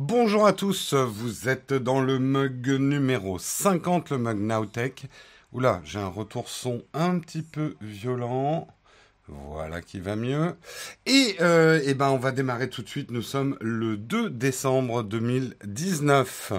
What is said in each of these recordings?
Bonjour à tous, vous êtes dans le mug numéro 50, le mug Nowtech. Oula, j'ai un retour son un petit peu violent. Voilà qui va mieux. Et euh, eh ben on va démarrer tout de suite. Nous sommes le 2 décembre 2019.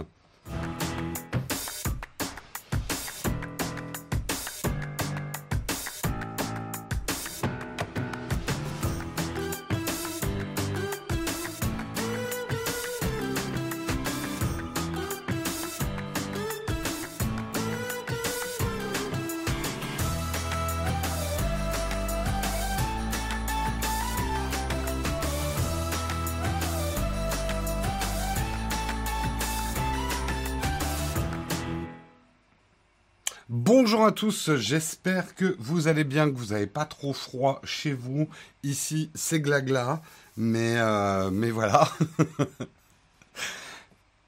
Tous, j'espère que vous allez bien, que vous n'avez pas trop froid chez vous. Ici, c'est glagla, mais, euh, mais voilà.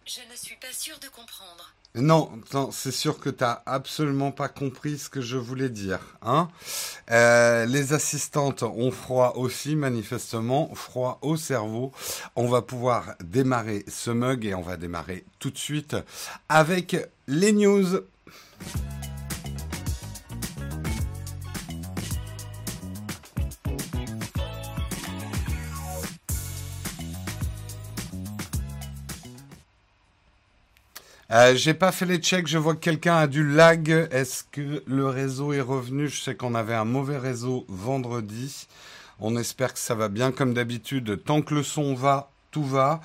Je ne suis pas sûr de comprendre. Non, non c'est sûr que tu n'as absolument pas compris ce que je voulais dire. Hein euh, les assistantes ont froid aussi, manifestement, froid au cerveau. On va pouvoir démarrer ce mug et on va démarrer tout de suite avec les news. Euh, j'ai pas fait les checks, je vois que quelqu'un a du lag. Est-ce que le réseau est revenu? Je sais qu'on avait un mauvais réseau vendredi. On espère que ça va bien comme d'habitude. Tant que le son va, tout va.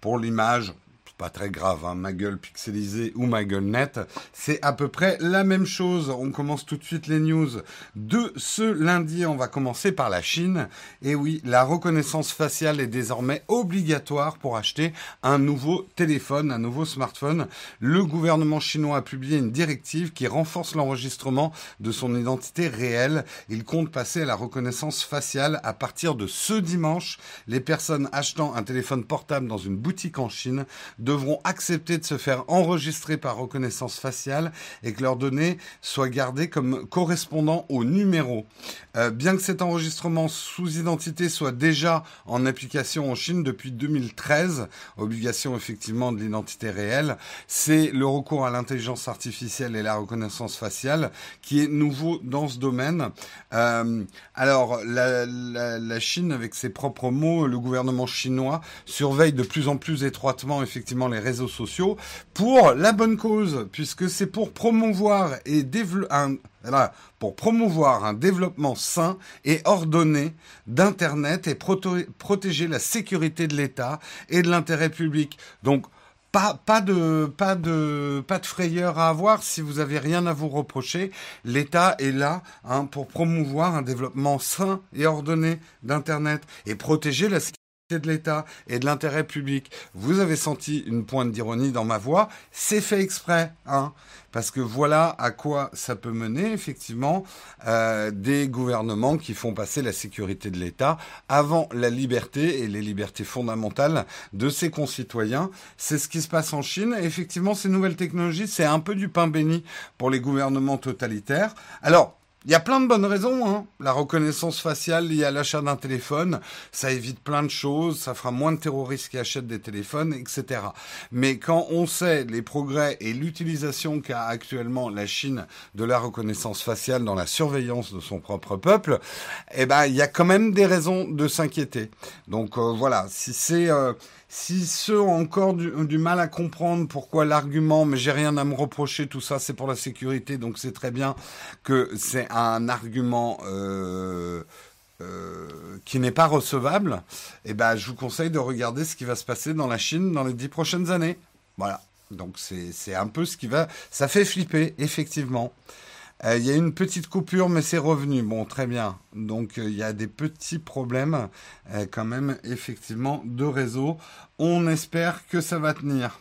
Pour l'image, pas très grave, hein, ma gueule pixelisée ou ma gueule nette, c'est à peu près la même chose. On commence tout de suite les news de ce lundi. On va commencer par la Chine. Et oui, la reconnaissance faciale est désormais obligatoire pour acheter un nouveau téléphone, un nouveau smartphone. Le gouvernement chinois a publié une directive qui renforce l'enregistrement de son identité réelle. Il compte passer à la reconnaissance faciale à partir de ce dimanche. Les personnes achetant un téléphone portable dans une boutique en Chine devront accepter de se faire enregistrer par reconnaissance faciale et que leurs données soient gardées comme correspondant au numéro. Euh, bien que cet enregistrement sous identité soit déjà en application en Chine depuis 2013, obligation effectivement de l'identité réelle, c'est le recours à l'intelligence artificielle et la reconnaissance faciale qui est nouveau dans ce domaine. Euh, alors, la, Chine, avec ses propres mots, le gouvernement chinois surveille de plus en plus étroitement effectivement les réseaux sociaux pour la bonne cause, puisque c'est pour promouvoir et un, pour promouvoir un développement sain et ordonné d'Internet et protéger la sécurité de l'État et de l'intérêt public. Donc, pas, pas, de, pas, de, pas de frayeur à avoir si vous avez rien à vous reprocher. L'État est là hein, pour promouvoir un développement sain et ordonné d'Internet et protéger la de l'État et de l'intérêt public. Vous avez senti une pointe d'ironie dans ma voix, c'est fait exprès, hein, parce que voilà à quoi ça peut mener effectivement euh, des gouvernements qui font passer la sécurité de l'État avant la liberté et les libertés fondamentales de ses concitoyens. C'est ce qui se passe en Chine. Et effectivement, ces nouvelles technologies, c'est un peu du pain béni pour les gouvernements totalitaires. Alors, il y a plein de bonnes raisons. Hein. La reconnaissance faciale liée à l'achat d'un téléphone, ça évite plein de choses, ça fera moins de terroristes qui achètent des téléphones, etc. Mais quand on sait les progrès et l'utilisation qu'a actuellement la Chine de la reconnaissance faciale dans la surveillance de son propre peuple, eh ben il y a quand même des raisons de s'inquiéter. Donc euh, voilà, si c'est euh, si ceux ont encore du, mal à comprendre pourquoi l'argument, mais j'ai rien à me reprocher, tout ça c'est pour la sécurité, donc c'est très bien que c'est un argument euh, euh, qui n'est pas recevable, eh ben je vous conseille de regarder ce qui va se passer dans la Chine dans les dix prochaines années. Voilà. Donc c'est un peu ce qui va. Ça fait flipper, effectivement. Euh, il y a une petite coupure, mais c'est revenu. Bon, très bien. Donc, euh, il y a des petits problèmes euh, quand même, effectivement, de réseau. On espère que ça va tenir.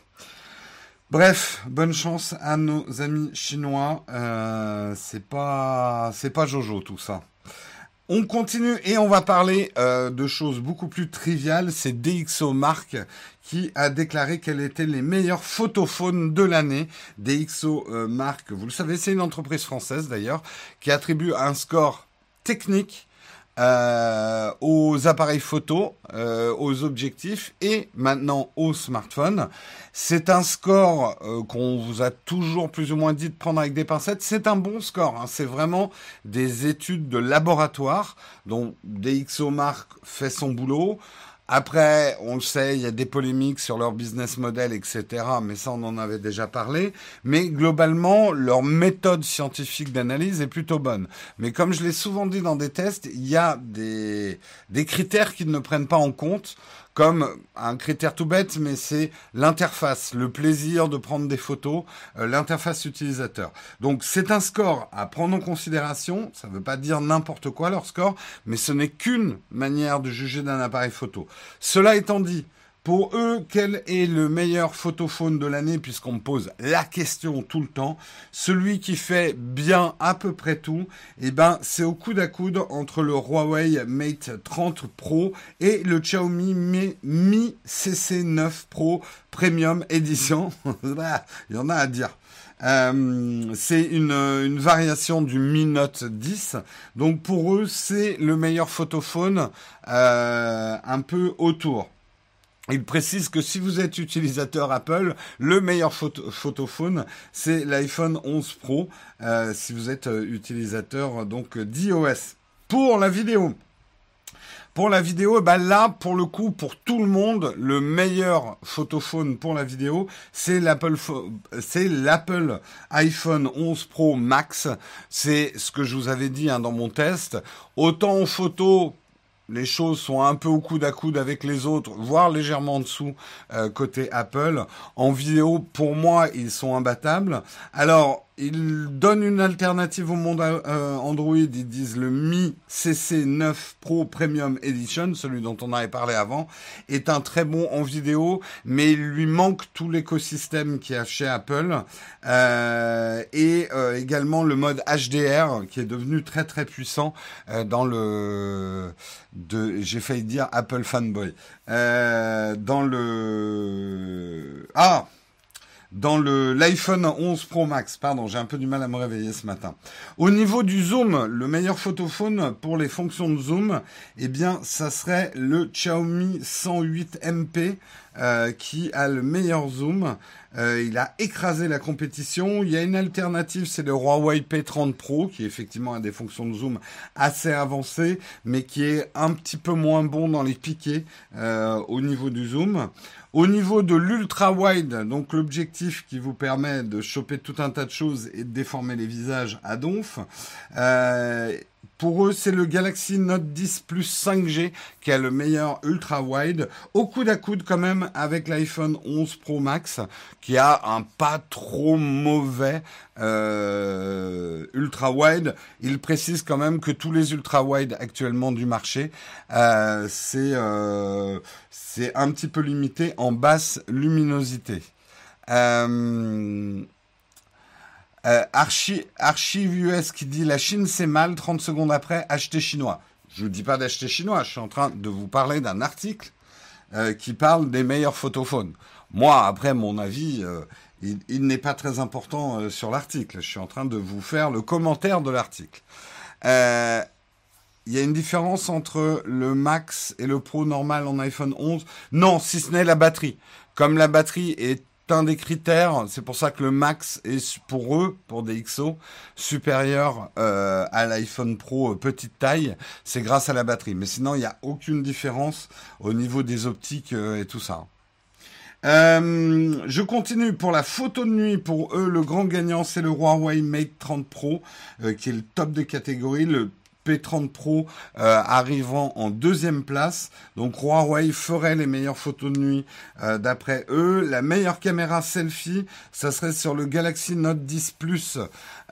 Bref, bonne chance à nos amis chinois. c'est pas, c'est pas Jojo tout ça. On continue et on va parler de choses beaucoup plus triviales. C'est DxO Mark qui a déclaré qu'elle était les meilleures photophones de l'année. DxO euh, vous le savez, c'est une entreprise française d'ailleurs, qui attribue un score technique euh, aux appareils photo, euh, aux objectifs et maintenant aux smartphones. C'est un score euh, qu'on vous a toujours plus ou moins dit de prendre avec des pincettes. C'est un bon score. Hein. C'est vraiment des études de laboratoire dont DxOMark fait son boulot. Après, on le sait, il y a des polémiques sur leur business model, etc. Mais ça, on en avait déjà parlé. Mais globalement, leur méthode scientifique d'analyse est plutôt bonne. Mais comme je l'ai souvent dit dans des tests, il y a des, critères qu'ils ne prennent pas en compte comme un critère tout bête, mais c'est l'interface, le plaisir de prendre des photos, euh, l'interface utilisateur. Donc c'est un score à prendre en considération, ça ne veut pas dire n'importe quoi leur score, mais ce n'est qu'une manière de juger d'un appareil photo. Cela étant dit, pour eux, quel est le meilleur photophone de l'année puisqu'on me pose la question tout le temps Celui qui fait bien à peu près tout, eh ben, c'est au coude à coude entre le Huawei Mate 30 Pro et le Xiaomi Mi CC9 Pro Premium Edition. Il y en a à dire. Euh, c'est une, variation du Mi Note 10. Donc pour eux, c'est le meilleur photophone euh, un peu autour. Il précise que si vous êtes utilisateur Apple, le meilleur photophone, c'est l'iPhone 11 Pro, euh, si vous êtes euh, utilisateur donc d'iOS. Pour la vidéo, pour la vidéo, bah là, pour le coup, pour tout le monde, le meilleur photophone pour la vidéo, c'est l'Apple, c'est l'Apple iPhone 11 Pro Max. C'est ce que je vous avais dit hein, dans mon test. Autant en photo, les choses sont un peu au coude à coude avec les autres, voire légèrement en dessous euh, côté Apple. En vidéo, pour moi, ils sont imbattables. Alors, ils donnent une alternative au monde euh, Android. Ils disent le Mi CC9 Pro Premium Edition, celui dont on avait parlé avant, est un très bon en vidéo, mais il lui manque tout l'écosystème qu'il y a chez Apple euh, et euh, également le mode HDR qui est devenu très très puissant dans le de j'ai failli dire Apple fanboy dans le ah dans le l'iPhone 11 Pro Max. Pardon, j'ai un peu du mal à me réveiller ce matin. Au niveau du zoom, le meilleur photophone pour les fonctions de zoom, eh bien, ça serait le Xiaomi 108 MP euh, qui a le meilleur zoom. Euh, il a écrasé la compétition. Il y a une alternative, c'est le Huawei P30 Pro, qui effectivement a des fonctions de zoom assez avancées, mais qui est un petit peu moins bon dans les piquets euh, au niveau du zoom. Au niveau de l'ultra wide, donc l'objectif qui vous permet de choper tout un tas de choses et de déformer les visages à donf, euh, pour eux, c'est le Galaxy Note 10 Plus 5G qui a le meilleur ultra wide, au coude à coude quand même avec l'iPhone 11 Pro Max qui a un pas trop mauvais euh, ultra wide. Il précise quand même que tous les ultra wide actuellement du marché, euh, c'est euh, un petit peu limité en basse luminosité. Euh, euh, Archive US qui dit la Chine c'est mal, 30 secondes après, acheter chinois. Je ne vous dis pas d'acheter chinois, je suis en train de vous parler d'un article euh, qui parle des meilleurs photophones. Moi, après, mon avis, euh, il, n'est pas très important euh, sur l'article. Je suis en train de vous faire le commentaire de l'article. Il y a une différence entre le Max et le Pro normal en iPhone 11 Non, si ce n'est la batterie. Comme la batterie est des critères. C'est pour ça que le max est pour eux, pour des XO, supérieur euh, à l'iPhone Pro euh, petite taille. C'est grâce à la batterie. Mais sinon, il n'y a aucune différence au niveau des optiques euh, et tout ça. je continue pour la photo de nuit. Pour eux, le grand gagnant, c'est le Huawei Mate 30 Pro, qui est le top de catégorie, le P30 Pro euh, arrivant en deuxième place. Donc Huawei ferait les meilleures photos de nuit euh, d'après eux. La meilleure caméra selfie, ça serait sur le Galaxy Note 10 Plus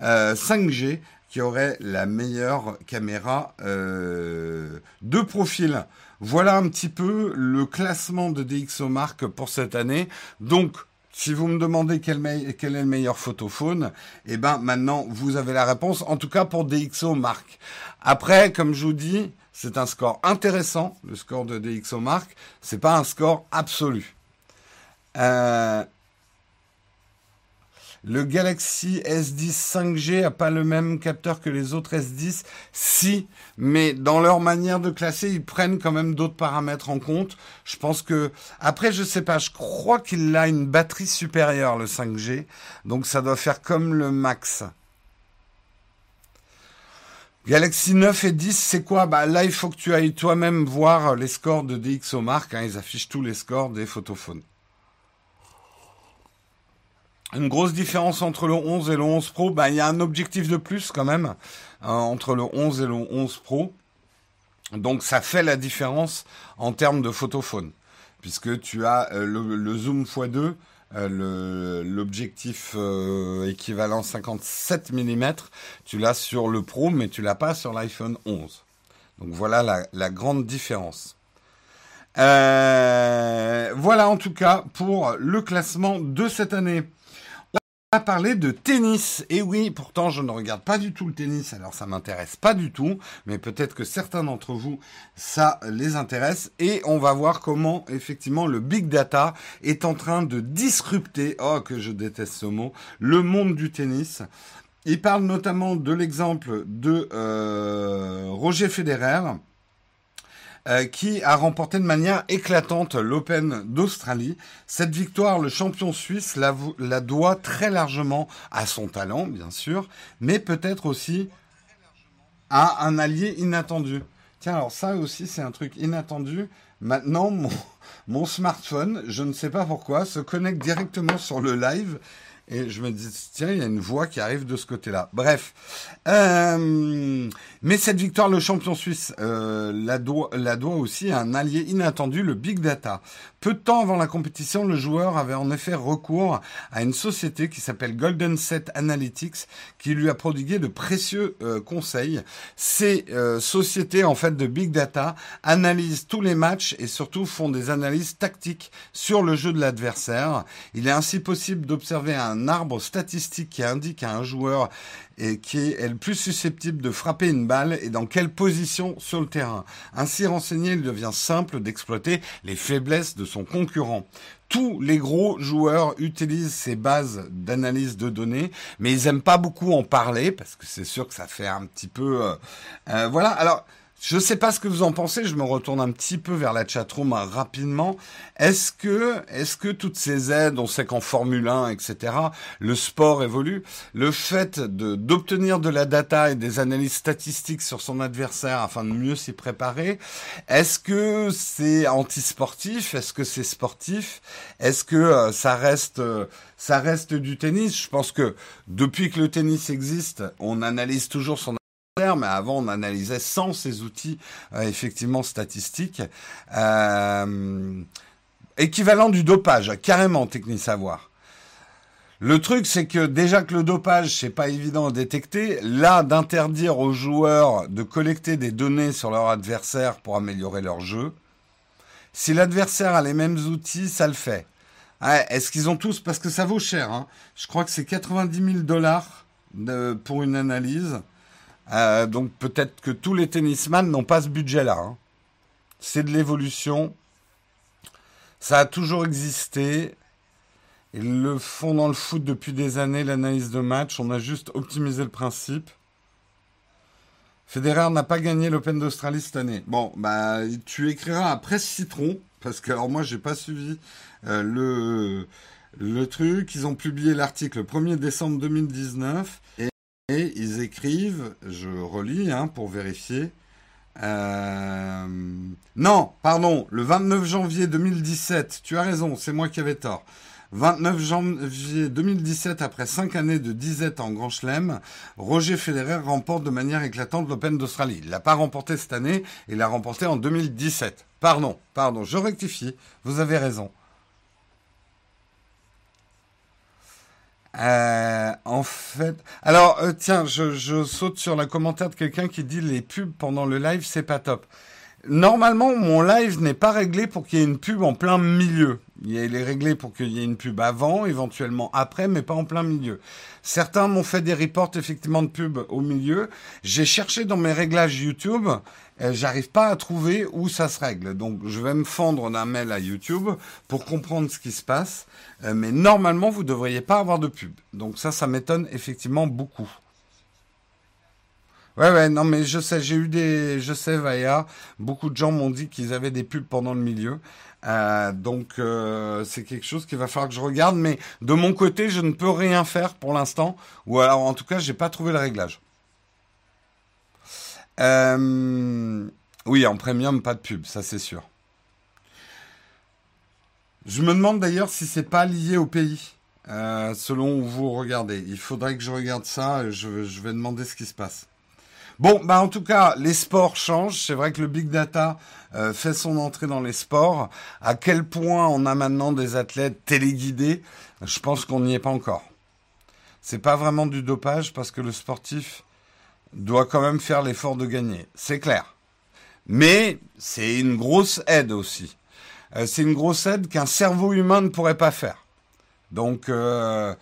5G euh, qui aurait la meilleure caméra de profil. Voilà un petit peu le classement de DxOMark pour cette année. Donc si vous me demandez quel, est le meilleur photophone, eh ben maintenant vous avez la réponse. En tout cas pour DxO Mark. Après, comme je vous dis, c'est un score intéressant, le score de DxO Mark. C'est pas un score absolu. Euh, le Galaxy S10 5G a pas le même capteur que les autres S10 Si, mais dans leur manière de classer, ils prennent quand même d'autres paramètres en compte. Je pense que après, je sais pas, je crois qu'il a une batterie supérieure le 5G, donc ça doit faire comme le Max. Galaxy 9 et 10, c'est quoi? Bah là, il faut que tu ailles toi-même voir les scores de DxOMark. Hein, ils affichent tous les scores des photophones. Une grosse différence entre le 11 et le 11 Pro, bah il y a un objectif de plus quand même hein, entre le 11 et le 11 Pro. Donc ça fait la différence en termes de photophone, puisque tu as euh, le, zoom x2 euh, l'objectif euh, équivalent 57 mm, tu l'as sur le Pro, mais tu l'as pas sur l'iPhone 11. Donc voilà la, grande différence. Voilà en tout cas pour le classement de cette année à parler de tennis. Et oui, pourtant je ne regarde pas du tout le tennis, alors ça m'intéresse pas du tout, mais peut-être que certains d'entre vous, ça les intéresse. Et on va voir comment effectivement le big data est en train de disrupter, oh que je déteste ce mot, le monde du tennis. Il parle notamment de l'exemple de euh, Roger Federer euh, qui a remporté de manière éclatante l'Open d'Australie. Cette victoire, le champion suisse la, doit très largement à son talent, bien sûr, mais peut-être aussi à un allié inattendu. Tiens, alors ça aussi, c'est un truc inattendu. Maintenant, mon, smartphone, je ne sais pas pourquoi, se connecte directement sur le live et je me dis, tiens, il y a une voix qui arrive de ce côté-là. Bref. Euh, mais cette victoire, le champion suisse euh, la, doit, la doit aussi à un allié inattendu, le Big Data. Peu de temps avant la compétition, le joueur avait en effet recours à une société qui s'appelle Golden Set Analytics, qui lui a prodigué de précieux euh, conseils. Ces euh, sociétés, en fait, de Big Data, analysent tous les matchs et surtout font des analyses tactiques sur le jeu de l'adversaire. Il est ainsi possible d'observer un arbre statistique qui indique à un joueur qui est le plus susceptible de frapper une balle et dans quelle position sur le terrain. Ainsi renseigné, il devient simple d'exploiter les faiblesses de son concurrent. Tous les gros joueurs utilisent ces bases d'analyse de données, mais ils aiment pas beaucoup en parler parce que c'est sûr que ça fait un petit peu, euh, euh, voilà. Alors je ne sais pas ce que vous en pensez, je me retourne un petit peu vers la chatroom rapidement. Est-ce que, est-ce que toutes ces aides, on sait qu'en Formule 1, etc., le sport évolue, le fait d'obtenir de la data et des analyses statistiques sur son adversaire afin de mieux s'y préparer, est-ce que c'est anti-sportif? Est-ce que c'est sportif? Est-ce que euh, ça reste, euh, ça reste du tennis? Je pense que depuis que le tennis existe, on analyse toujours son mais avant on analysait sans ces outils euh, effectivement statistiques. Euh, équivalent du dopage, carrément technique savoir. Le truc, c'est que déjà que le dopage, c'est pas évident à détecter, là, d'interdire aux joueurs de collecter des données sur leur adversaire pour améliorer leur jeu, si l'adversaire a les mêmes outils, ça le fait. Est-ce qu'ils ont tous, parce que ça vaut cher, hein. je crois que c'est 90 000 dollars pour une analyse. Euh, donc peut-être que tous les tennisman n'ont pas ce budget-là. Hein. C'est de l'évolution. Ça a toujours existé. Ils le font dans le foot depuis des années, l'analyse de match. On a juste optimisé le principe. Federer n'a pas gagné l'Open d'Australie cette année. Bon, bah, tu écriras après Citron, parce que alors moi, j'ai pas suivi euh, le, le truc. Ils ont publié l'article le 1er décembre 2019. Et et ils écrivent, je relis hein, pour vérifier. Euh, non, pardon, le 29 janvier 2017, tu as raison, c'est moi qui avais tort. 29 janvier 2017, après 5 années de disette en Grand Chelem, Roger Federer remporte de manière éclatante l'Open d'Australie. Il l'a pas remporté cette année, il l'a remporté en 2017. Pardon, pardon, je rectifie, vous avez raison. Euh, en fait, alors euh, tiens, je, je, saute sur le commentaire de quelqu'un qui dit les pubs pendant le live, c'est pas top. Normalement, mon live n'est pas réglé pour qu'il y ait une pub en plein milieu. Il est réglé pour qu'il y ait une pub avant, éventuellement après, mais pas en plein milieu. Certains m'ont fait des reports effectivement de pub au milieu. J'ai cherché dans mes réglages YouTube, j'arrive pas à trouver où ça se règle. Donc je vais me fendre d'un mail à YouTube pour comprendre ce qui se passe. Euh, mais normalement, vous devriez pas avoir de pub. Donc ça, ça m'étonne effectivement beaucoup. Ouais, ouais, non, mais je sais, j'ai eu des, je sais, Vaya, beaucoup de gens m'ont dit qu'ils avaient des pubs pendant le milieu. Euh, donc, euh, c'est quelque chose qu'il va falloir que je regarde, mais de mon côté, je ne peux rien faire pour l'instant, ou alors, en tout cas, j'ai pas trouvé le réglage. Euh, oui, en premium, pas de pub, ça c'est sûr. Je me demande d'ailleurs si c'est pas lié au pays, selon où vous regardez. Il faudrait que je regarde ça, je, je vais demander ce qui se passe. Bon, bah en tout cas, les sports changent. C'est vrai que le big data euh, fait son entrée dans les sports. À quel point on a maintenant des athlètes téléguidés? Je pense qu'on n'y est pas encore. C'est pas vraiment du dopage parce que le sportif doit quand même faire l'effort de gagner. C'est clair. Mais c'est une grosse aide aussi. Euh, c'est une grosse aide qu'un cerveau humain ne pourrait pas faire. Donc euh,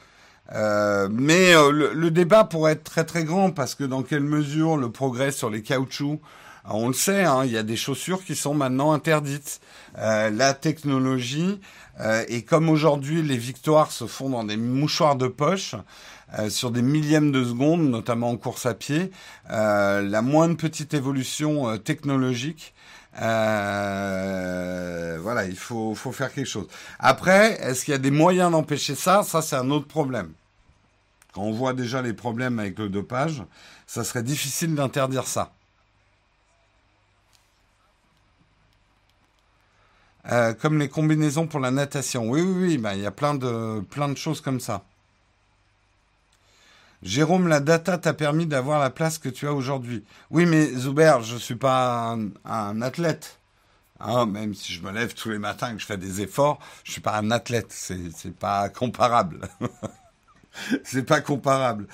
euh, mais euh, le, débat pourrait être très très grand parce que dans quelle mesure le progrès sur les caoutchoucs, euh, on le sait, hein, il y a des chaussures qui sont maintenant interdites. la technologie, et comme aujourd'hui les victoires se font dans des mouchoirs de poche, sur des millièmes de seconde, notamment en course à pied, la moindre petite évolution technologique euh, voilà, il faut, faire quelque chose. Après, est-ce qu'il y a des moyens d'empêcher ça? Ça, c'est un autre problème. Quand on voit déjà les problèmes avec le dopage, ça serait difficile d'interdire ça. Euh, comme les combinaisons pour la natation. Oui, oui, oui, ben, il y a plein de choses comme ça. Jérôme, la data t'a permis d'avoir la place que tu as aujourd'hui. Oui, mais Zuber, je ne suis pas un, athlète. Hein, même si je me lève tous les matins et que je fais des efforts, je ne suis pas un athlète. C'est, n'est pas comparable. c'est pas comparable.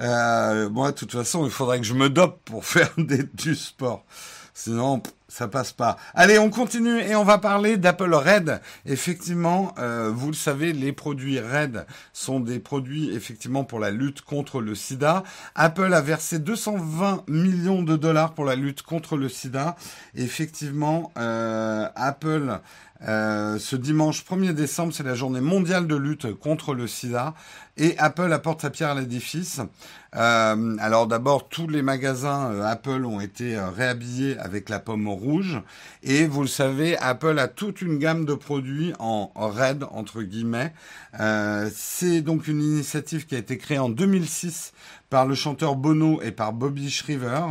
Euh, moi, de toute façon, il faudrait que je me dope pour faire du sport. Sinon, ça passe pas. Allez, on continue et on va parler d'Apple Red. Effectivement, euh, vous le savez, les produits Red sont des produits effectivement pour la lutte contre le sida. Apple a versé 220 millions de dollars pour la lutte contre le sida. Effectivement, euh, Apple euh, ce dimanche 1er décembre, c'est la journée mondiale de lutte contre le sida et Apple apporte sa pierre à l'édifice. Euh, alors d'abord, tous les magasins euh, Apple ont été réhabillés avec la pomme rouge et vous le savez, Apple a toute une gamme de produits en red entre guillemets. c'est donc une initiative qui a été créée en 2006 par le chanteur Bono et par Bobby Shriver.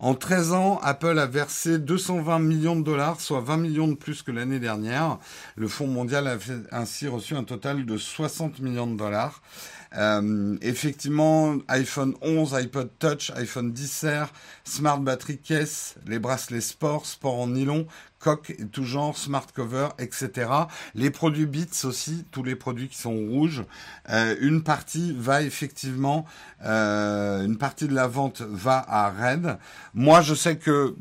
En 13 ans, Apple a versé 220 millions de dollars, soit 20 millions de plus que l'année dernière. Le Fonds mondial a ainsi reçu un total de 60 millions de dollars. Euh, effectivement, iPhone 11, iPod Touch, iPhone 10 R, Smart Battery Case, les bracelets sport, sport en nylon, coque tout genre, smart cover, etc. Les produits Beats aussi, tous les produits qui sont rouges. Euh, une partie va effectivement, euh, une partie de la vente va à Red. Moi, je sais que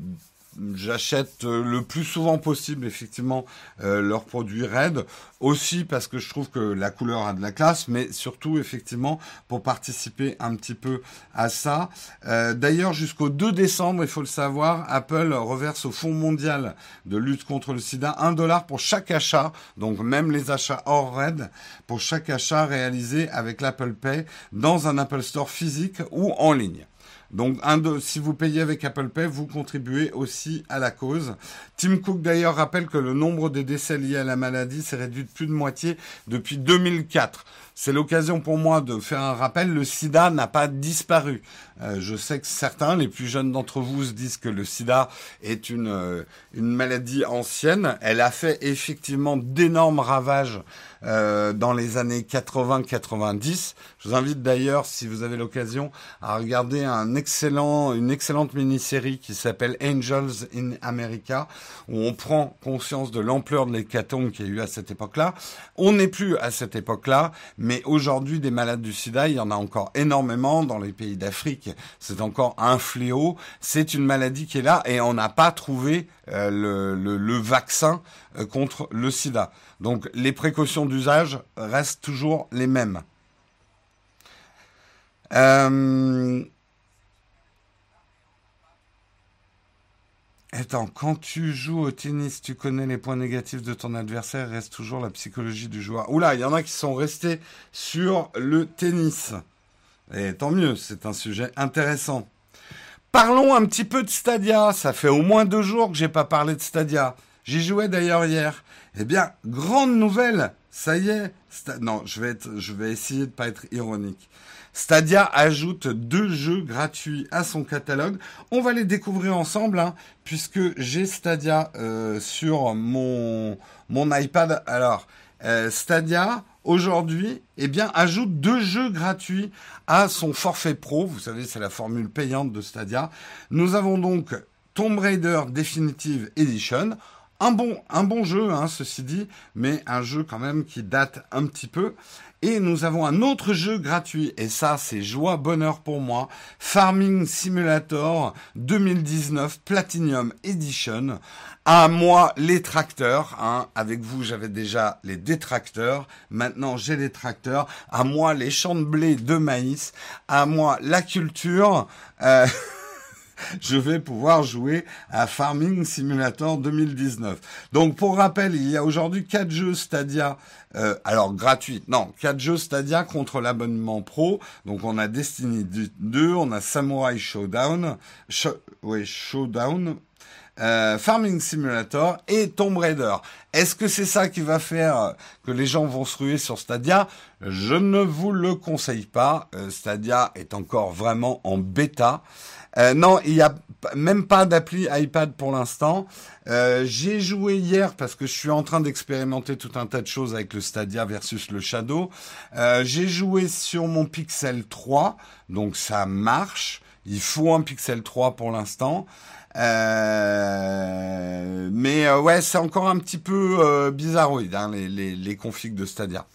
j'achète euh, le plus souvent possible effectivement euh, leurs produits Red aussi parce que je trouve que la couleur a de la classe mais surtout effectivement pour participer un petit peu à ça. Euh, d'ailleurs jusqu'au 2 décembre il faut le savoir Apple reverse au Fonds mondial de lutte contre le sida un dollar pour chaque achat donc même les achats hors Red pour chaque achat réalisé avec l'Apple Pay dans un Apple Store physique ou en ligne donc, si vous payez avec Apple Pay, vous contribuez aussi à la cause. Tim Cook d'ailleurs rappelle que le nombre de décès liés à la maladie s'est réduit de plus de moitié depuis 2004. C'est l'occasion pour moi de faire un rappel, le sida n'a pas disparu. Euh, je sais que certains, les plus jeunes d'entre vous, se disent que le sida est une, euh, une maladie ancienne. Elle a fait effectivement d'énormes ravages euh, dans les années 80-90. Je vous invite d'ailleurs, si vous avez l'occasion, à regarder un excellent, une excellente mini-série qui s'appelle Angels in America, où on prend conscience de l'ampleur de l'hécatombe qu'il y a eu à cette époque-là. On n'est plus à cette époque-là, mais mais aujourd'hui, des malades du sida, il y en a encore énormément dans les pays d'Afrique. C'est encore un fléau. C'est une maladie qui est là et on n'a pas trouvé euh, le, vaccin euh, contre le sida. Donc les précautions d'usage restent toujours les mêmes. Euh, Attends, quand tu joues au tennis, tu connais les points négatifs de ton adversaire, reste toujours la psychologie du joueur. Oula, il y en a qui sont restés sur le tennis. Et tant mieux, c'est un sujet intéressant. Parlons un petit peu de Stadia. Ça fait au moins deux jours que j'ai pas parlé de Stadia. J'y jouais d'ailleurs hier. Eh bien, grande nouvelle. Ça y est. non, je vais je vais essayer de pas être ironique. Stadia ajoute deux jeux gratuits à son catalogue. On va les découvrir ensemble, hein, puisque j'ai Stadia euh, sur mon, mon iPad. Alors, euh, Stadia, aujourd'hui, eh bien, ajoute deux jeux gratuits à son forfait pro. Vous savez, c'est la formule payante de Stadia. Nous avons donc Tomb Raider Definitive Edition. Un bon, un bon jeu, hein, ceci dit, mais un jeu quand même qui date un petit peu. Et nous avons un autre jeu gratuit, et ça c'est joie, bonheur pour moi, Farming Simulator 2019 Platinum Edition. À moi les tracteurs, hein. avec vous j'avais déjà les détracteurs, maintenant j'ai les tracteurs, à moi les champs de blé de maïs, à moi la culture. Euh... je vais pouvoir jouer à Farming Simulator 2019. Donc pour rappel, il y a aujourd'hui quatre jeux Stadia, euh, alors gratuits, non, quatre jeux Stadia contre l'abonnement pro. Donc on a Destiny 2, on a Samurai Showdown, Showdown, euh, Farming Simulator et Tomb Raider. Est-ce que c'est ça qui va faire que les gens vont se ruer sur Stadia? Je ne vous le conseille pas. Euh, Stadia est encore vraiment en bêta. Euh, non, il n'y a même pas d'appli iPad pour l'instant. Euh, j'ai joué hier parce que je suis en train d'expérimenter tout un tas de choses avec le Stadia versus le Shadow. Euh, j'ai joué sur mon Pixel 3, donc ça marche. Il faut un Pixel 3 pour l'instant. Mais ouais, c'est encore un petit peu bizarroïde hein, les, les, les configs de Stadia.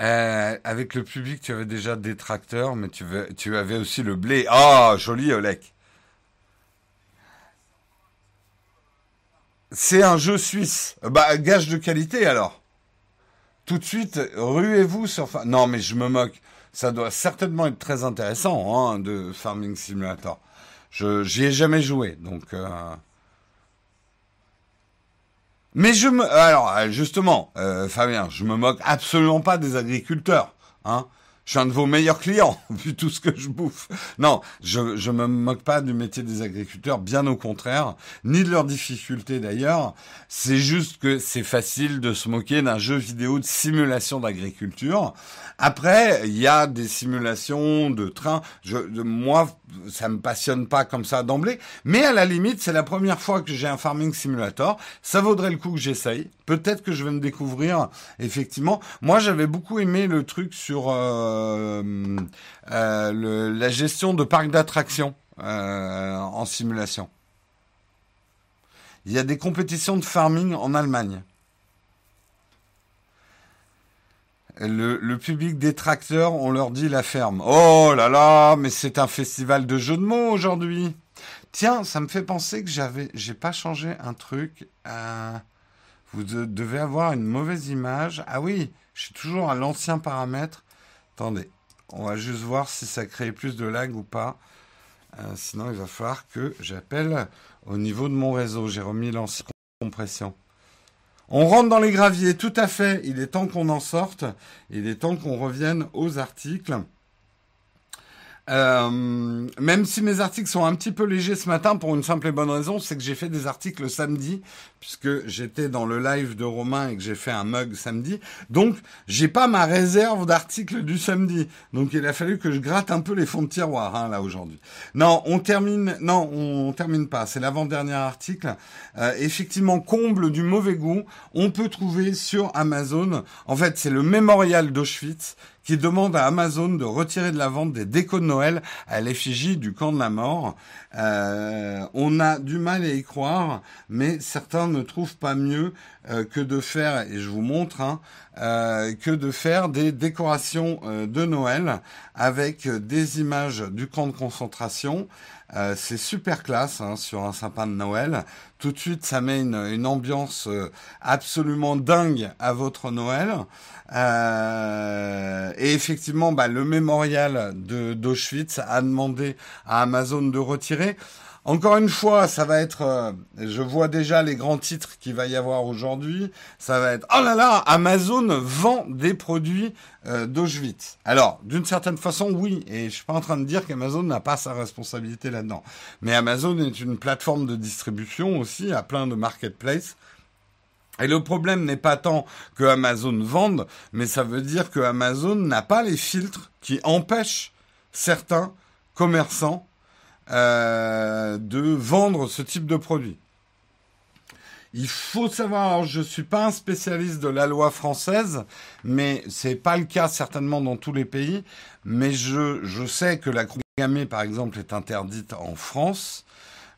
Euh, avec le public, tu avais déjà des tracteurs, mais tu, tu avais aussi le blé. Ah, joli, Olek. C'est un jeu suisse. Bah, gage de qualité alors. Tout de suite, ruez-vous sur. Non, mais je me moque. Ça doit certainement être très intéressant hein, de Farming Simulator. Je j'y ai jamais joué, donc. Euh... Mais je me, alors euh, justement, euh, Fabien, je me moque absolument pas des agriculteurs, hein. Je suis un de vos meilleurs clients, vu tout ce que je bouffe. Non, je, je me moque pas du métier des agriculteurs, bien au contraire, ni de leurs difficultés d'ailleurs. C'est juste que c'est facile de se moquer d'un jeu vidéo de simulation d'agriculture. Après, il y a des simulations de train. Je, moi, ça me passionne pas comme ça d'emblée, mais à la limite, c'est la première fois que j'ai un farming simulator. Ça vaudrait le coup que j'essaye. Peut-être que je vais me découvrir effectivement. Moi, j'avais beaucoup aimé le truc sur euh, euh, la gestion de parcs d'attractions euh, en simulation. Il y a des compétitions de farming en Allemagne. Le, public des tracteurs, on leur dit la ferme. Oh là là, mais c'est un festival de jeux de mots aujourd'hui. Tiens, ça me fait penser que j'avais, j'ai pas changé un truc. Euh, vous devez avoir une mauvaise image. Ah oui, je suis toujours à l'ancien paramètre. Attendez, on va juste voir si ça crée plus de lag ou pas. Euh, sinon, il va falloir que j'appelle au niveau de mon réseau. J'ai remis l'ancienne compression. On rentre dans les graviers, tout à fait. Il est temps qu'on en sorte. Il est temps qu'on revienne aux articles. Euh, même si mes articles sont un petit peu légers ce matin, pour une simple et bonne raison, c'est que j'ai fait des articles samedi, puisque j'étais dans le live de Romain et que j'ai fait un mug samedi. Donc, j'ai pas ma réserve d'articles du samedi. Donc, il a fallu que je gratte un peu les fonds de tiroir, hein, là, aujourd'hui. Non, on termine, non, on, termine pas. C'est l'avant-dernier article. Euh, effectivement, comble du mauvais goût, on peut trouver sur Amazon, en fait, c'est le mémorial d'Auschwitz, qui demande à Amazon de retirer de la vente des décos de Noël à l'effigie du camp de la mort. Euh, on a du mal à y croire, mais certains ne trouvent pas mieux euh, que de faire, et je vous montre, hein, euh, que de faire des décorations de Noël avec des images du camp de concentration. C'est super classe hein, sur un sapin de Noël. Tout de suite, ça met une ambiance absolument dingue à votre Noël. Et effectivement, bah, le mémorial de d'Auschwitz a demandé à Amazon de retirer. Encore une fois, ça va être, euh, je vois déjà les grands titres qu'il va y avoir aujourd'hui. Ça va être, oh là là, Amazon vend des produits euh, d'Auschwitz. Alors, d'une certaine façon, oui, et je suis pas en train de dire qu'Amazon n'a pas sa responsabilité là-dedans. Mais Amazon est une plateforme de distribution aussi à plein de marketplaces. Et le problème n'est pas tant que Amazon vende, mais ça veut dire que Amazon n'a pas les filtres qui empêchent certains commerçants euh, de vendre ce type de produit. Il faut savoir, je je suis pas un spécialiste de la loi française, mais c'est pas le cas certainement dans tous les pays. Mais je, sais que la croix par exemple, est interdite en France.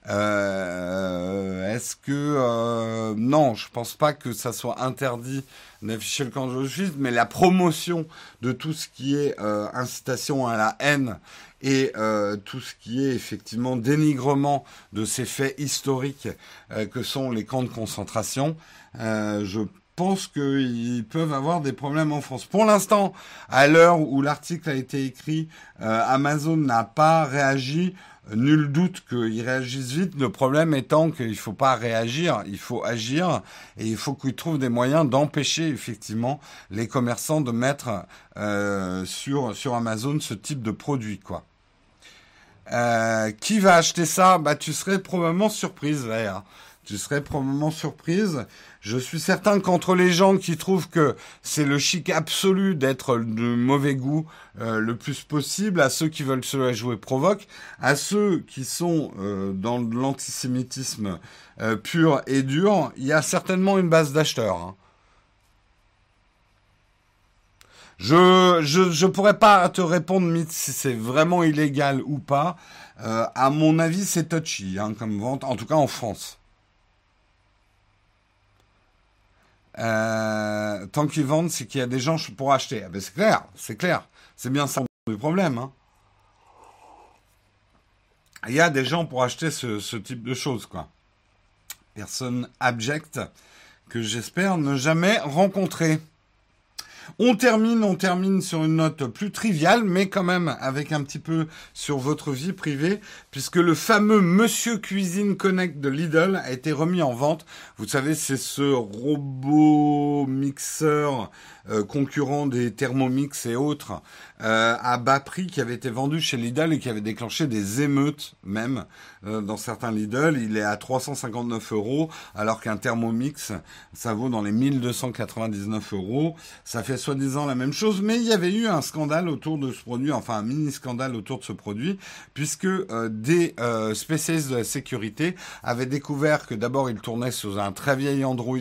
Euh, Est-ce que euh, non, je pense pas que ça soit interdit d'afficher le camp de mais la promotion de tout ce qui est euh, incitation à la haine et euh, tout ce qui est effectivement dénigrement de ces faits historiques euh, que sont les camps de concentration, euh, je pense qu'ils peuvent avoir des problèmes en France. Pour l'instant, à l'heure où l'article a été écrit, Amazon n'a pas réagi. Nul doute qu'ils réagissent vite. Le problème étant qu'il ne faut pas réagir, il faut agir et il faut qu'ils trouvent des moyens d'empêcher effectivement les commerçants de mettre sur sur Amazon ce type de produit, quoi. Euh, qui va acheter ça? Bah, tu serais probablement surprise, Léa. Tu serais probablement surprise. Je suis certain qu'entre les gens qui trouvent que c'est le chic absolu d'être de mauvais goût euh, le plus possible, à ceux qui veulent se la jouer provoque, à ceux qui sont euh, dans l'antisémitisme pur et dur, il y a certainement une base d'acheteurs. Hein. Je, je, je pourrais pas te répondre, si c'est vraiment illégal ou pas. Euh, à mon avis, c'est touchy, hein, comme vente, en tout cas en France. Euh, tant qu'ils vendent, c'est qu'il y a des gens pour acheter. Ah ben c'est clair, c'est clair. C'est bien ça le problème. Hein. Il y a des gens pour acheter ce, ce type de choses, quoi. Personne abjecte que j'espère ne jamais rencontrer. On termine, on termine sur une note plus triviale, mais quand même avec un petit peu sur votre vie privée, puisque le fameux Monsieur Cuisine Connect de Lidl a été remis en vente. Vous savez, c'est ce robot mixeur euh, concurrent des Thermomix et autres euh, à bas prix qui avait été vendu chez Lidl et qui avait déclenché des émeutes même euh, dans certains Lidl. Il est à 359 euros alors qu'un Thermomix ça vaut dans les 1299 euros. Ça fait soi-disant la même chose, mais il y avait eu un scandale autour de ce produit, enfin un mini scandale autour de ce produit, puisque des spécialistes de la sécurité avaient découvert que d'abord il tournait sur un très vieil Android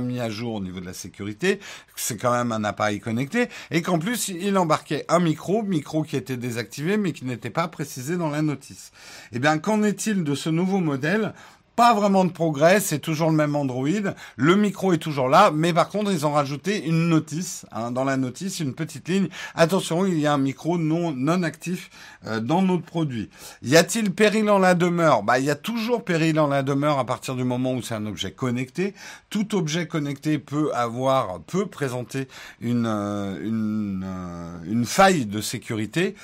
mis à jour au niveau de la sécurité, c'est quand même un appareil connecté, et qu'en plus il embarquait un micro, micro qui était désactivé mais qui n'était pas précisé dans la notice. Eh bien, qu'en est-il de ce nouveau modèle? Pas vraiment de progrès, c'est toujours le même Android. Le micro est toujours là, mais par contre, ils ont rajouté une notice. Hein, dans la notice, une petite ligne. Attention, il y a un micro non, non actif euh, dans notre produit. Y a-t-il péril en la demeure? Bah, il y a toujours péril en la demeure à partir du moment où c'est un objet connecté. Tout objet connecté peut avoir, peut présenter une euh, une, euh, une faille de sécurité,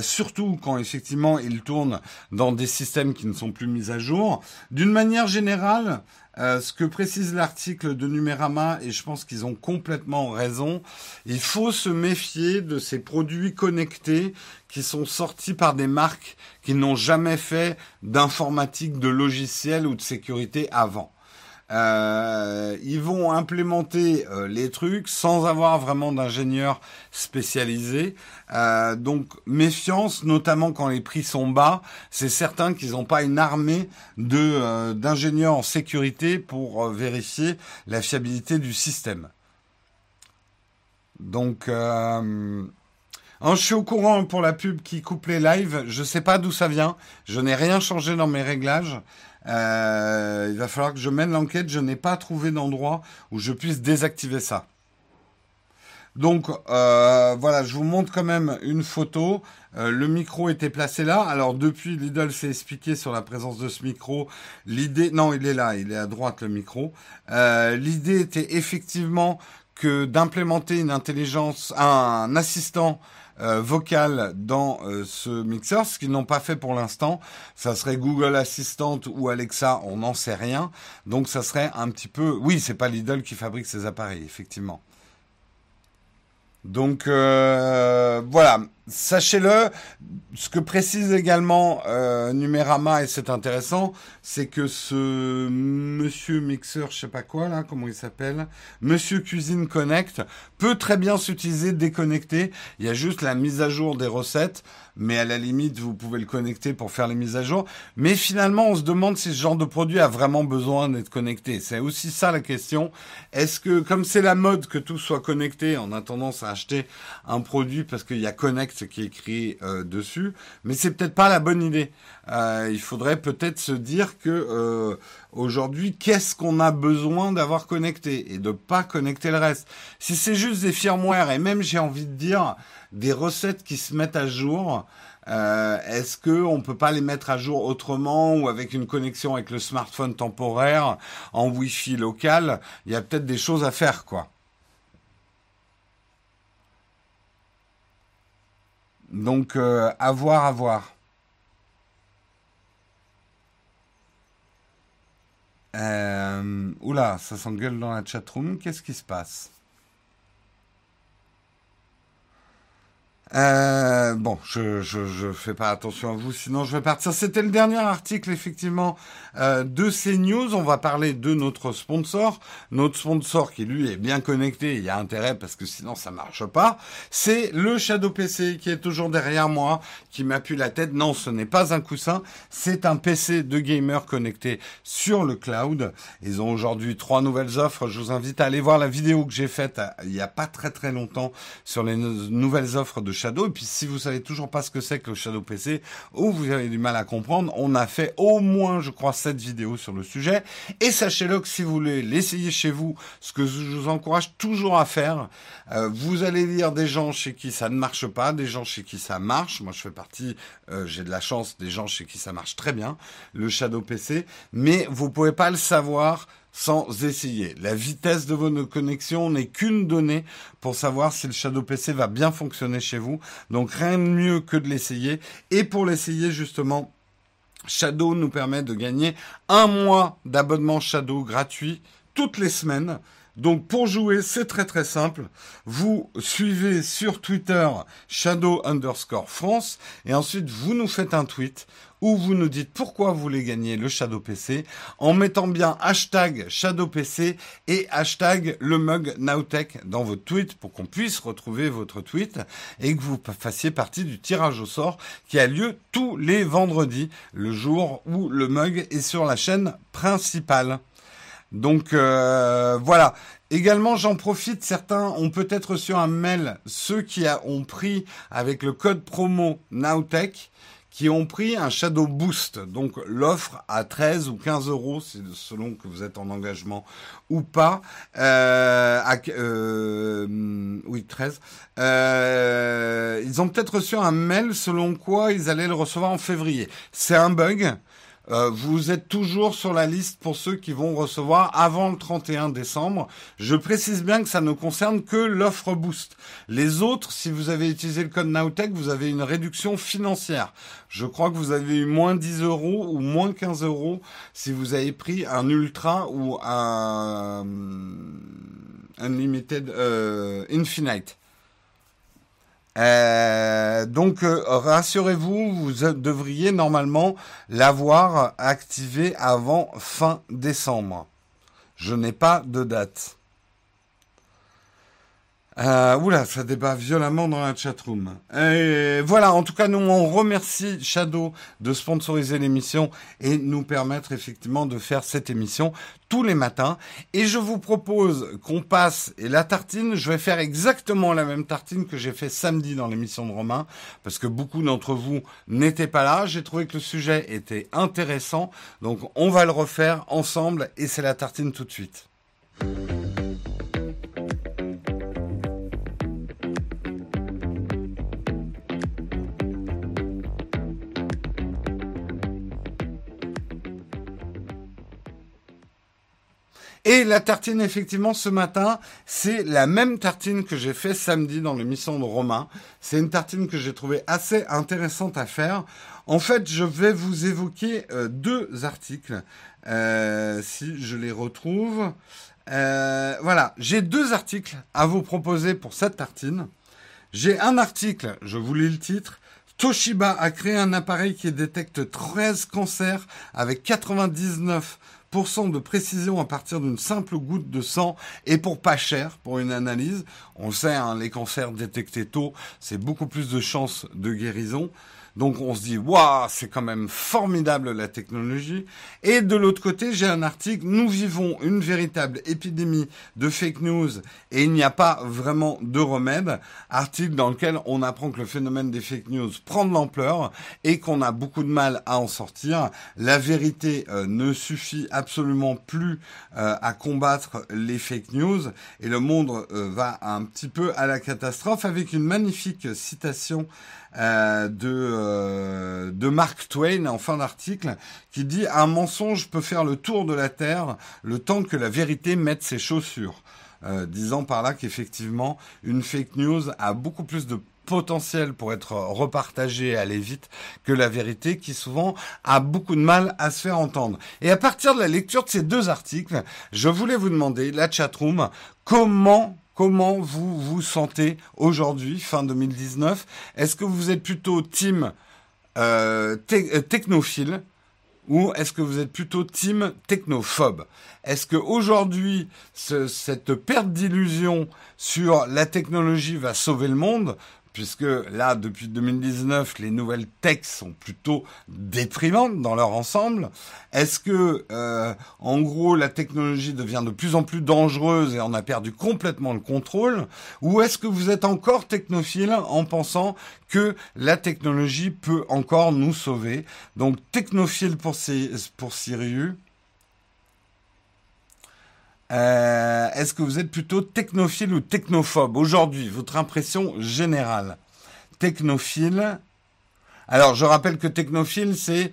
surtout quand effectivement il tourne dans des systèmes qui ne sont plus mis à jour. D'une manière générale, euh, ce que précise l'article de Numérama, et je pense qu'ils ont complètement raison, il faut se méfier de ces produits connectés qui sont sortis par des marques qui n'ont jamais fait d'informatique, de logiciel ou de sécurité avant. Euh, ils vont implémenter euh, les trucs sans avoir vraiment d'ingénieurs spécialisés. Euh, donc méfiance, notamment quand les prix sont bas. C'est certain qu'ils n'ont pas une armée de d'ingénieurs en sécurité pour vérifier la fiabilité du système. Donc Hein, je suis au courant pour la pub qui coupe les lives. Je sais pas d'où ça vient. Je n'ai rien changé dans mes réglages. Euh, il va falloir que je mène l'enquête. Je n'ai pas trouvé d'endroit où je puisse désactiver ça. Donc euh, voilà, je vous montre quand même une photo. Euh, le micro était placé là. Alors depuis, Lidl s'est expliqué sur la présence de ce micro. L'idée, non, il est là, il est à droite le micro. L'idée était effectivement que d'implémenter une intelligence, un assistant vocal dans ce mixeur, ce qu'ils n'ont pas fait pour l'instant. Ça serait Google Assistant ou Alexa, on n'en sait rien. Donc ça serait un petit peu, oui, c'est pas Lidl qui fabrique ces appareils, effectivement. Donc euh, voilà, sachez-le. Ce que précise également euh, Numérama et c'est intéressant, c'est que ce Monsieur Mixeur, je sais pas quoi là, comment il s'appelle, Monsieur Cuisine Connect peut très bien s'utiliser déconnecté. Il y a juste la mise à jour des recettes mais à la limite, vous pouvez le connecter pour faire les mises à jour. Mais finalement, on se demande si ce genre de produit a vraiment besoin d'être connecté. C'est aussi ça la question. Est-ce que, comme c'est la mode que tout soit connecté, on a tendance à acheter un produit parce qu'il y a Connect qui est écrit euh, dessus, mais c'est peut-être pas la bonne idée. Euh, il faudrait peut-être se dire que euh, aujourd'hui, qu'est-ce qu'on a besoin d'avoir connecté et de pas connecter le reste? Si c'est juste des firmware et même j'ai envie de dire des recettes qui se mettent à jour. Euh, est-ce que on peut pas les mettre à jour autrement ou avec une connexion avec le smartphone temporaire en Wi-Fi local? Il y a peut-être des choses à faire, quoi. Donc, euh, à voir, à voir. Euh, oula, ça s'engueule dans la chatroom. Qu'est-ce qui se passe? Euh, bon, je, je, je fais pas attention à vous, sinon je vais partir. C'était le dernier article effectivement euh, de ces news. On va parler de notre sponsor, notre sponsor qui lui est bien connecté. Il y a intérêt parce que sinon ça marche pas. C'est le Shadow PC qui est toujours derrière moi, qui m'appuie la tête. Non, ce n'est pas un coussin, c'est un PC de gamer connecté sur le cloud. Ils ont aujourd'hui trois nouvelles offres. Je vous invite à aller voir la vidéo que j'ai faite euh, il y a pas très très longtemps sur les nouvelles offres de Shadow. Et puis si vous savez toujours pas ce que c'est que le Shadow PC ou vous avez du mal à comprendre, on a fait au moins, je crois, cette vidéo sur le sujet. Et sachez-le que si vous voulez l'essayer chez vous, ce que je vous encourage toujours à faire, euh, vous allez lire des gens chez qui ça ne marche pas, des gens chez qui ça marche. Moi, je fais partie, euh, j'ai de la chance, des gens chez qui ça marche très bien, le Shadow PC. Mais vous pouvez pas le savoir sans essayer. La vitesse de vos connexions n'est qu'une donnée pour savoir si le Shadow PC va bien fonctionner chez vous. Donc rien de mieux que de l'essayer. Et pour l'essayer justement, Shadow nous permet de gagner un mois d'abonnement Shadow gratuit toutes les semaines. Donc pour jouer, c'est très très simple. Vous suivez sur Twitter Shadow underscore France et ensuite vous nous faites un tweet où vous nous dites pourquoi vous voulez gagner le Shadow PC en mettant bien hashtag Shadow PC et hashtag le mug Nowtech dans votre tweet pour qu'on puisse retrouver votre tweet et que vous fassiez partie du tirage au sort qui a lieu tous les vendredis, le jour où le mug est sur la chaîne principale. Donc euh, voilà. Également, j'en profite, certains ont peut-être reçu un mail, ceux qui ont pris avec le code promo Nowtech, qui ont pris un Shadow Boost, donc l'offre à 13 ou 15 euros, c'est selon que vous êtes en engagement ou pas. Euh, euh, oui, 13. Euh, ils ont peut-être reçu un mail selon quoi ils allaient le recevoir en février. C'est un bug. Euh, vous êtes toujours sur la liste pour ceux qui vont recevoir avant le 31 décembre. Je précise bien que ça ne concerne que l'offre Boost. Les autres, si vous avez utilisé le code Nowtech, vous avez une réduction financière. Je crois que vous avez eu moins 10 euros ou moins 15 euros si vous avez pris un Ultra ou un Unlimited euh, Infinite. Euh, donc euh, rassurez-vous, vous devriez normalement l'avoir activé avant fin décembre. Je n'ai pas de date. Euh, oula, ça débat violemment dans la chatroom. Et voilà, en tout cas, nous, on remercie Shadow de sponsoriser l'émission et nous permettre effectivement de faire cette émission tous les matins. Et je vous propose qu'on passe, et la tartine, je vais faire exactement la même tartine que j'ai fait samedi dans l'émission de Romain, parce que beaucoup d'entre vous n'étaient pas là. J'ai trouvé que le sujet était intéressant, donc on va le refaire ensemble, et c'est la tartine tout de suite. Et la tartine, effectivement, ce matin, c'est la même tartine que j'ai fait samedi dans l'émission de Romain. C'est une tartine que j'ai trouvée assez intéressante à faire. En fait, je vais vous évoquer euh, deux articles, euh, si je les retrouve. Euh, voilà, j'ai deux articles à vous proposer pour cette tartine. J'ai un article, je vous lis le titre. Toshiba a créé un appareil qui détecte 13 cancers avec 99 de précision à partir d'une simple goutte de sang et pour pas cher pour une analyse. On sait, hein, les cancers détectés tôt, c'est beaucoup plus de chances de guérison. Donc on se dit, waouh, c'est quand même formidable la technologie. Et de l'autre côté, j'ai un article, nous vivons une véritable épidémie de fake news et il n'y a pas vraiment de remède. Article dans lequel on apprend que le phénomène des fake news prend de l'ampleur et qu'on a beaucoup de mal à en sortir. La vérité euh, ne suffit absolument plus euh, à combattre les fake news et le monde euh, va un petit peu à la catastrophe avec une magnifique citation euh, de, euh, de Mark Twain en fin d'article qui dit un mensonge peut faire le tour de la terre le temps que la vérité mette ses chaussures. Euh, disant par là qu'effectivement une fake news a beaucoup plus de potentiel pour être repartagée et aller vite que la vérité qui souvent a beaucoup de mal à se faire entendre. Et à partir de la lecture de ces deux articles, je voulais vous demander, la chatroom, comment Comment vous vous sentez aujourd'hui, fin 2019 Est-ce que vous êtes plutôt team euh, euh, technophile ou est-ce que vous êtes plutôt team technophobe? Est-ce que aujourd'hui cette perte d'illusion sur la technologie va sauver le monde puisque là, depuis 2019, les nouvelles techs sont plutôt déprimantes dans leur ensemble. Est-ce que, euh, en gros, la technologie devient de plus en plus dangereuse et on a perdu complètement le contrôle? Ou est-ce que vous êtes encore technophile en pensant que la technologie peut encore nous sauver? Donc, technophile pour, pour Sirius. Euh, est-ce que vous êtes plutôt technophile ou technophobe aujourd'hui Votre impression générale Technophile. Alors, je rappelle que technophile, c'est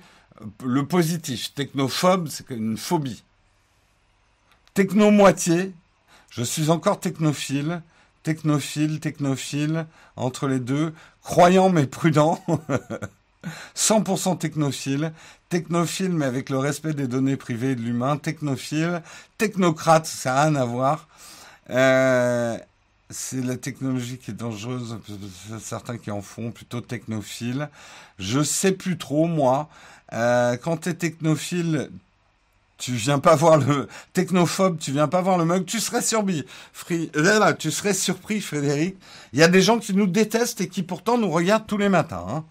le positif. Technophobe, c'est une phobie. Techno-moitié. Je suis encore technophile. Technophile, technophile, entre les deux. Croyant mais prudent. 100% technophile, technophile mais avec le respect des données privées de l'humain, technophile, technocrate, ça n'a rien à voir. Euh, c'est la technologie qui est dangereuse, certains qui en font plutôt technophile. Je sais plus trop moi. Euh, quand tu es technophile, tu viens pas voir le technophobe, tu viens pas voir le mug, tu serais surpris. Là, tu serais surpris, Frédéric. Il y a des gens qui nous détestent et qui pourtant nous regardent tous les matins. Hein.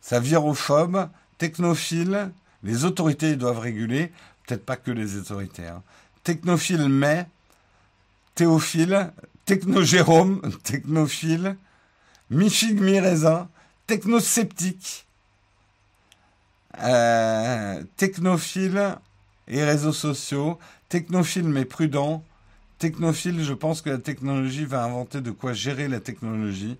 Ça virophobe, technophile, les autorités doivent réguler, peut-être pas que les autorités. Hein. Technophile mais, théophile, technogérome, technophile, mi-figue, mi-raisin, technosceptique, euh, technophile et réseaux sociaux, technophile mais prudent, technophile, je pense que la technologie va inventer de quoi gérer la technologie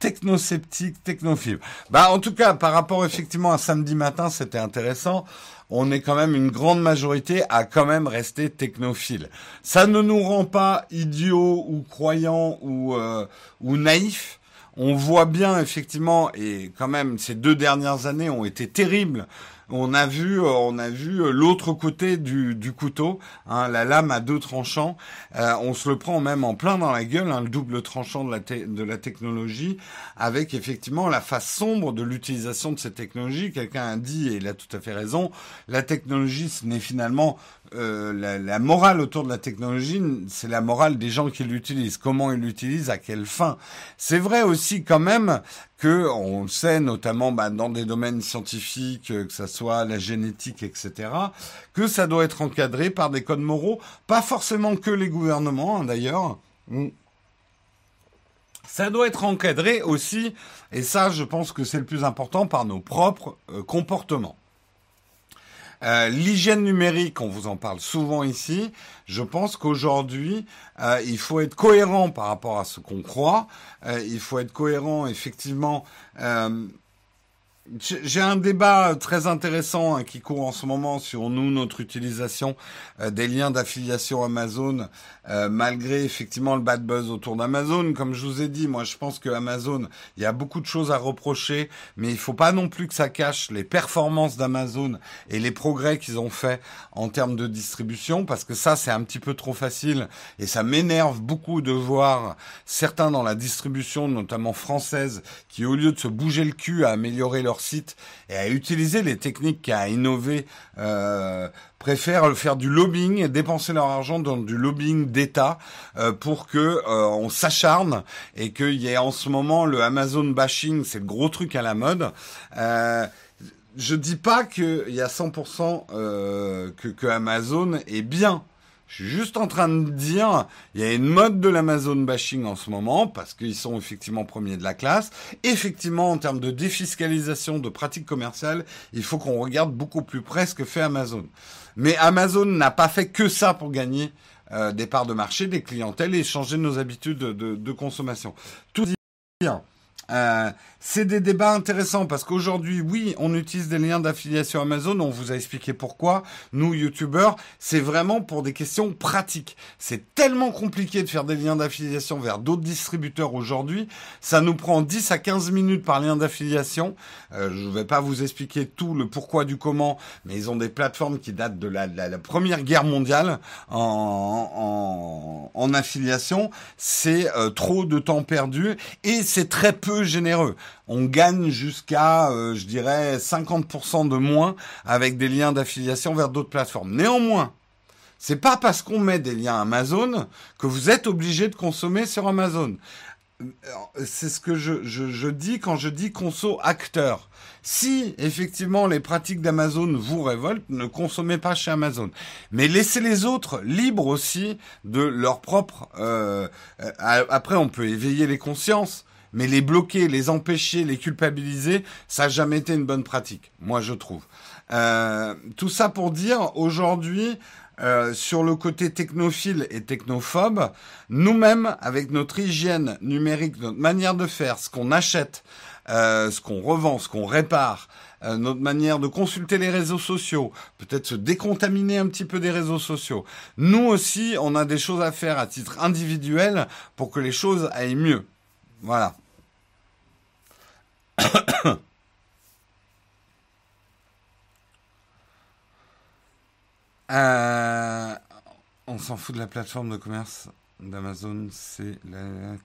technosceptique, technophile. Bah, en tout cas, par rapport effectivement à samedi matin, c'était intéressant. On est quand même une grande majorité à quand même rester technophile. Ça ne nous rend pas idiots ou croyants ou, euh, ou naïfs. On voit bien effectivement, et quand même ces deux dernières années ont été terribles on a vu, euh, on a vu euh, l'autre côté du, du couteau, hein, la lame à deux tranchants. Euh, on se le prend même en plein dans la gueule, hein, le double tranchant de la, de la technologie, avec effectivement la face sombre de l'utilisation de cette technologie. Quelqu'un a dit, et il a tout à fait raison, la technologie, ce n'est finalement euh, la, la, morale autour de la technologie, c'est la morale des gens qui l'utilisent. Comment ils l'utilisent, à quelle fin? C'est vrai aussi quand même que on le sait, notamment bah, dans des domaines scientifiques, que ça soit la génétique, etc., que ça doit être encadré par des codes moraux, pas forcément que les gouvernements hein, d'ailleurs. Mm. Ça doit être encadré aussi, et ça, je pense que c'est le plus important, par nos propres euh, comportements. Euh, l'hygiène numérique, on vous en parle souvent ici. Je pense qu'aujourd'hui, euh, il faut être cohérent par rapport à ce qu'on croit. Euh, il faut être cohérent, effectivement. J'ai un débat très intéressant hein, qui court en ce moment sur nous, notre utilisation euh, des liens d'affiliation Amazon, euh, malgré effectivement le bad buzz autour d'Amazon. Comme je vous ai dit, moi je pense que Amazon, il y a beaucoup de choses à reprocher, mais il faut pas non plus que ça cache les performances d'Amazon et les progrès qu'ils ont fait en termes de distribution, parce que ça c'est un petit peu trop facile et ça m'énerve beaucoup de voir certains dans la distribution, notamment française, qui au lieu de se bouger le cul à améliorer leur site et à utiliser les techniques qui a innové, euh, préfèrent faire du lobbying et dépenser leur argent dans du lobbying d'État euh, pour que euh, on s'acharne et qu'il y ait en ce moment le Amazon bashing, c'est le gros truc à la mode. Euh, je dis pas qu'il y a 100% euh, que, que Amazon est bien. Je suis juste en train de dire, il y a une mode de l'Amazon bashing en ce moment, parce qu'ils sont effectivement premiers de la classe. Effectivement, en termes de défiscalisation de pratiques commerciales, il faut qu'on regarde beaucoup plus près ce que fait Amazon. Mais Amazon n'a pas fait que ça pour gagner euh, des parts de marché, des clientèles et changer nos habitudes de, consommation. Tout bien. Euh, c'est des débats intéressants parce qu'aujourd'hui, oui, on utilise des liens d'affiliation Amazon. On vous a expliqué pourquoi. Nous, youtubeurs, c'est vraiment pour des questions pratiques. C'est tellement compliqué de faire des liens d'affiliation vers d'autres distributeurs aujourd'hui. Ça nous prend 10 à 15 minutes par lien d'affiliation. Euh, je ne vais pas vous expliquer tout le pourquoi du comment, mais ils ont des plateformes qui datent de la, première guerre mondiale en affiliation. C'est euh, trop de temps perdu et c'est très peu généreux. On gagne jusqu'à, euh, je dirais, 50% de moins avec des liens d'affiliation vers d'autres plateformes. Néanmoins, c'est pas parce qu'on met des liens Amazon que vous êtes obligé de consommer sur Amazon. Euh, c'est ce que je, dis quand je dis conso acteur. Si effectivement les pratiques d'Amazon vous révoltent, ne consommez pas chez Amazon. Mais laissez les autres libres aussi de leur propre. Euh après, on peut éveiller les consciences mais les bloquer, les empêcher, les culpabiliser, ça n'a jamais été une bonne pratique, moi je trouve. Euh, tout ça pour dire, aujourd'hui, euh, sur le côté technophile et technophobe, nous-mêmes, avec notre hygiène numérique, notre manière de faire, ce qu'on achète, euh, ce qu'on revend, ce qu'on répare, euh, notre manière de consulter les réseaux sociaux, peut-être se décontaminer un petit peu des réseaux sociaux. Nous aussi, on a des choses à faire à titre individuel pour que les choses aillent mieux. Voilà. euh, on s'en fout de la plateforme de commerce d'Amazon, c'est la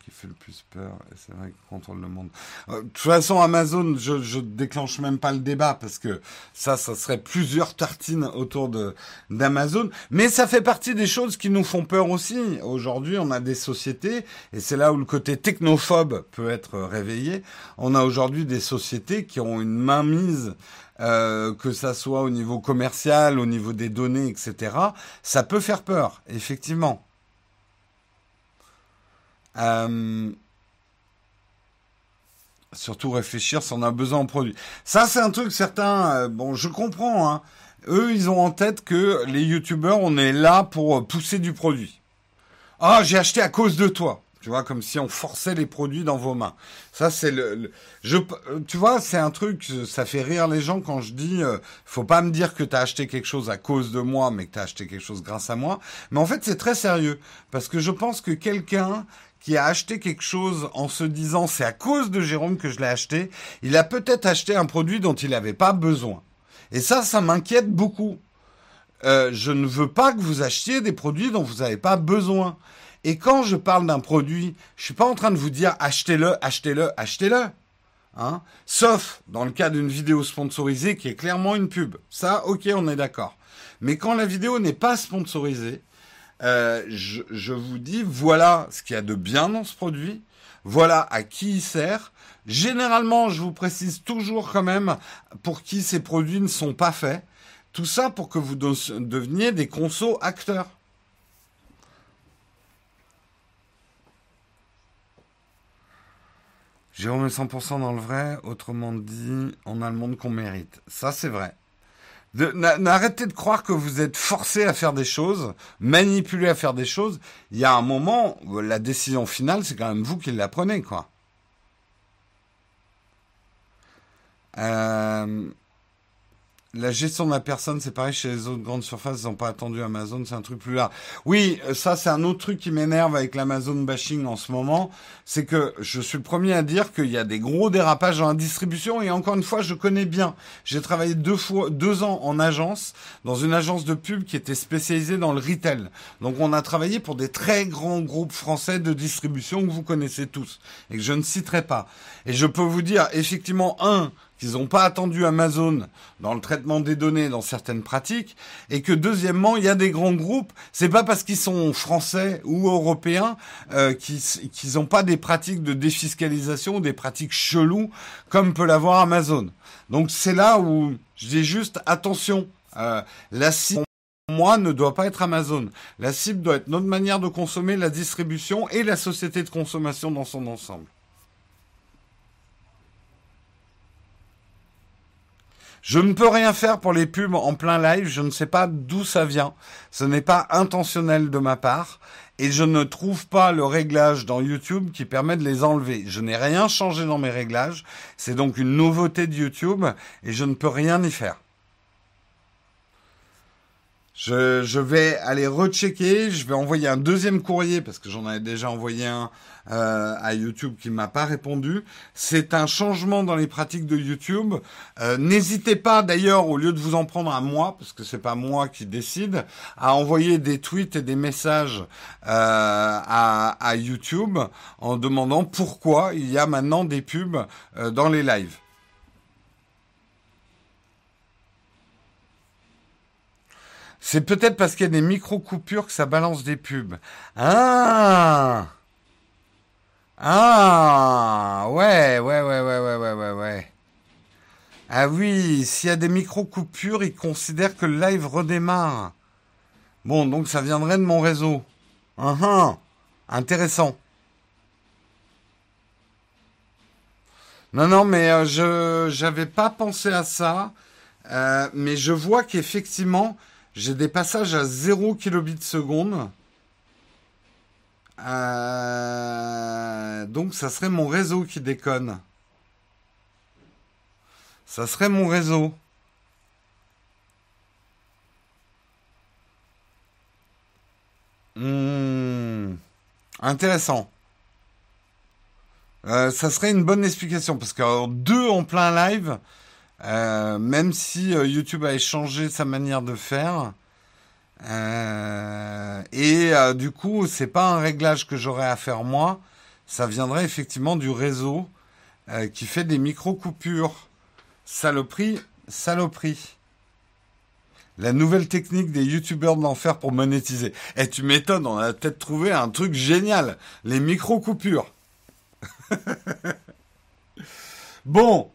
qui fait le plus peur. Et c'est vrai qu'il contrôle le monde. Euh, de toute façon, Amazon, je, je déclenche même pas le débat parce que ça, ça serait plusieurs tartines autour de d'Amazon. Mais ça fait partie des choses qui nous font peur aussi. Aujourd'hui, on a des sociétés, et c'est là où le côté technophobe peut être réveillé. On a aujourd'hui des sociétés qui ont une mainmise euh, que ça soit au niveau commercial, au niveau des données, etc., ça peut faire peur, effectivement. Euh, surtout réfléchir si on a besoin en produit. Ça, c'est un truc certains. Euh, bon, je comprends. Hein. Eux, ils ont en tête que les youtubeurs, on est là pour pousser du produit. Ah, j'ai acheté à cause de toi. Tu vois, comme si on forçait les produits dans vos mains. Ça, c'est le, je, tu vois, c'est un truc, ça fait rire les gens quand je dis, euh, faut pas me dire que tu as acheté quelque chose à cause de moi, mais que tu as acheté quelque chose grâce à moi. Mais en fait, c'est très sérieux. Parce que je pense que quelqu'un qui a acheté quelque chose en se disant c'est à cause de Jérôme que je l'ai acheté, il a peut-être acheté un produit dont il n'avait pas besoin. Et ça, ça m'inquiète beaucoup. Euh, je ne veux pas que vous achetiez des produits dont vous n'avez pas besoin. Et quand je parle d'un produit, je suis pas en train de vous dire achetez-le, achetez-le, achetez-le. Hein Sauf dans le cas d'une vidéo sponsorisée qui est clairement une pub. Ça, ok, on est d'accord. Mais quand la vidéo n'est pas sponsorisée, euh, je, je, vous dis voilà ce qu'il y a de bien dans ce produit, voilà à qui il sert. Généralement, je vous précise toujours quand même pour qui ces produits ne sont pas faits. Tout ça pour que vous deveniez des consos acteurs. Jérôme est 100% dans le vrai, autrement dit, on a le monde qu'on mérite. Ça, c'est vrai. N'arrêtez de croire que vous êtes forcé à faire des choses, manipulé à faire des choses. Il y a un moment, la décision finale, c'est quand même vous qui la prenez, quoi. Euh, la gestion de la personne, c'est pareil chez les autres grandes surfaces, ils n'ont pas attendu Amazon, c'est un truc plus là. Oui, ça c'est un autre truc qui m'énerve avec l'Amazon bashing en ce moment, c'est que je suis le premier à dire qu'il y a des gros dérapages dans la distribution et encore une fois, je connais bien. J'ai travaillé deux fois, deux ans en agence, dans une agence de pub qui était spécialisée dans le retail. Donc on a travaillé pour des très grands groupes français de distribution que vous connaissez tous et que je ne citerai pas. Et je peux vous dire effectivement un qu'ils n'ont pas attendu Amazon dans le traitement des données dans certaines pratiques, et que deuxièmement, il y a des grands groupes, c'est pas parce qu'ils sont français ou européens euh, qu'ils n'ont pas des pratiques de défiscalisation, des pratiques cheloues comme peut l'avoir Amazon. Donc c'est là où je dis juste attention, euh, la cible moi ne doit pas être Amazon. La cible doit être notre manière de consommer, la distribution et la société de consommation dans son ensemble. Je ne peux rien faire pour les pubs en plein live, je ne sais pas d'où ça vient. Ce n'est pas intentionnel de ma part et je ne trouve pas le réglage dans YouTube qui permet de les enlever. Je n'ai rien changé dans mes réglages, c'est donc une nouveauté de YouTube et je ne peux rien y faire. Je, vais aller rechecker, je vais envoyer un deuxième courrier parce que j'en avais déjà envoyé un euh, à YouTube qui m'a pas répondu. C'est un changement dans les pratiques de YouTube. Euh, N'hésitez pas d'ailleurs, au lieu de vous en prendre à moi, parce que c'est pas moi qui décide, à envoyer des tweets et des messages euh, à, à, YouTube en demandant pourquoi il y a maintenant des pubs euh, dans les lives. C'est peut-être parce qu'il y a des micro-coupures que ça balance des pubs. Ah Ah Ouais, ouais, ouais, ouais, ouais, ouais, ouais. Ah oui, s'il y a des micro-coupures, ils considèrent que le live redémarre. Bon, donc ça viendrait de mon réseau. Uh -huh. Intéressant. Non, non, mais euh, je j'avais pas pensé à ça. Euh, mais je vois qu'effectivement, j'ai des passages à 0 kilobits seconde. Euh, donc ça serait mon réseau qui déconne. Ça serait mon réseau. Hmm. Intéressant. Euh, ça serait une bonne explication parce que deux en plein live, euh, même si YouTube a échangé sa manière de faire. Euh, et euh, du coup, c'est pas un réglage que j'aurais à faire moi. Ça viendrait effectivement du réseau euh, qui fait des micro-coupures. Saloperie, saloperie. La nouvelle technique des youtubeurs de l'enfer pour monétiser. Eh, tu m'étonnes, on a peut-être trouvé un truc génial. Les micro-coupures. bon,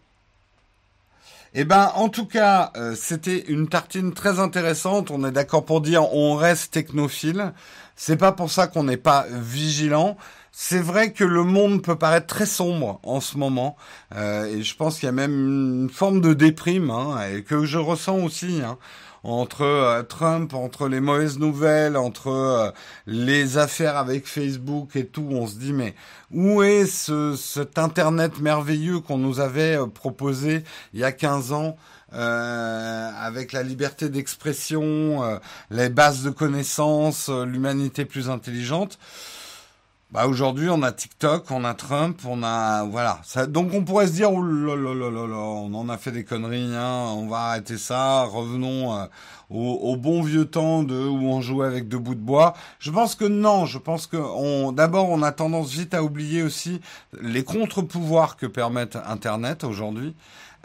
eh ben, en tout cas, euh, c'était une tartine très intéressante. On est d'accord pour dire on reste technophile. C'est pas pour ça qu'on n'est pas vigilant. C'est vrai que le monde peut paraître très sombre en ce moment, euh, et je pense qu'il y a même une forme de déprime, hein, et que je ressens aussi. Hein entre euh, Trump, entre les mauvaises nouvelles, entre euh, les affaires avec Facebook et tout, on se dit mais où est ce, cet Internet merveilleux qu'on nous avait euh, proposé il y a 15 ans avec la liberté d'expression, les bases de connaissances, l'humanité plus intelligente? Bah aujourd'hui, on a TikTok, on a Trump, on a voilà. Ça, donc on pourrait se dire on en a fait des conneries, hein, on va arrêter ça. Revenons euh, au, au, bon vieux temps de où on jouait avec deux bouts de bois. Je pense que non. Je pense que on d'abord on a tendance vite à oublier aussi les contre-pouvoirs que permettent Internet aujourd'hui.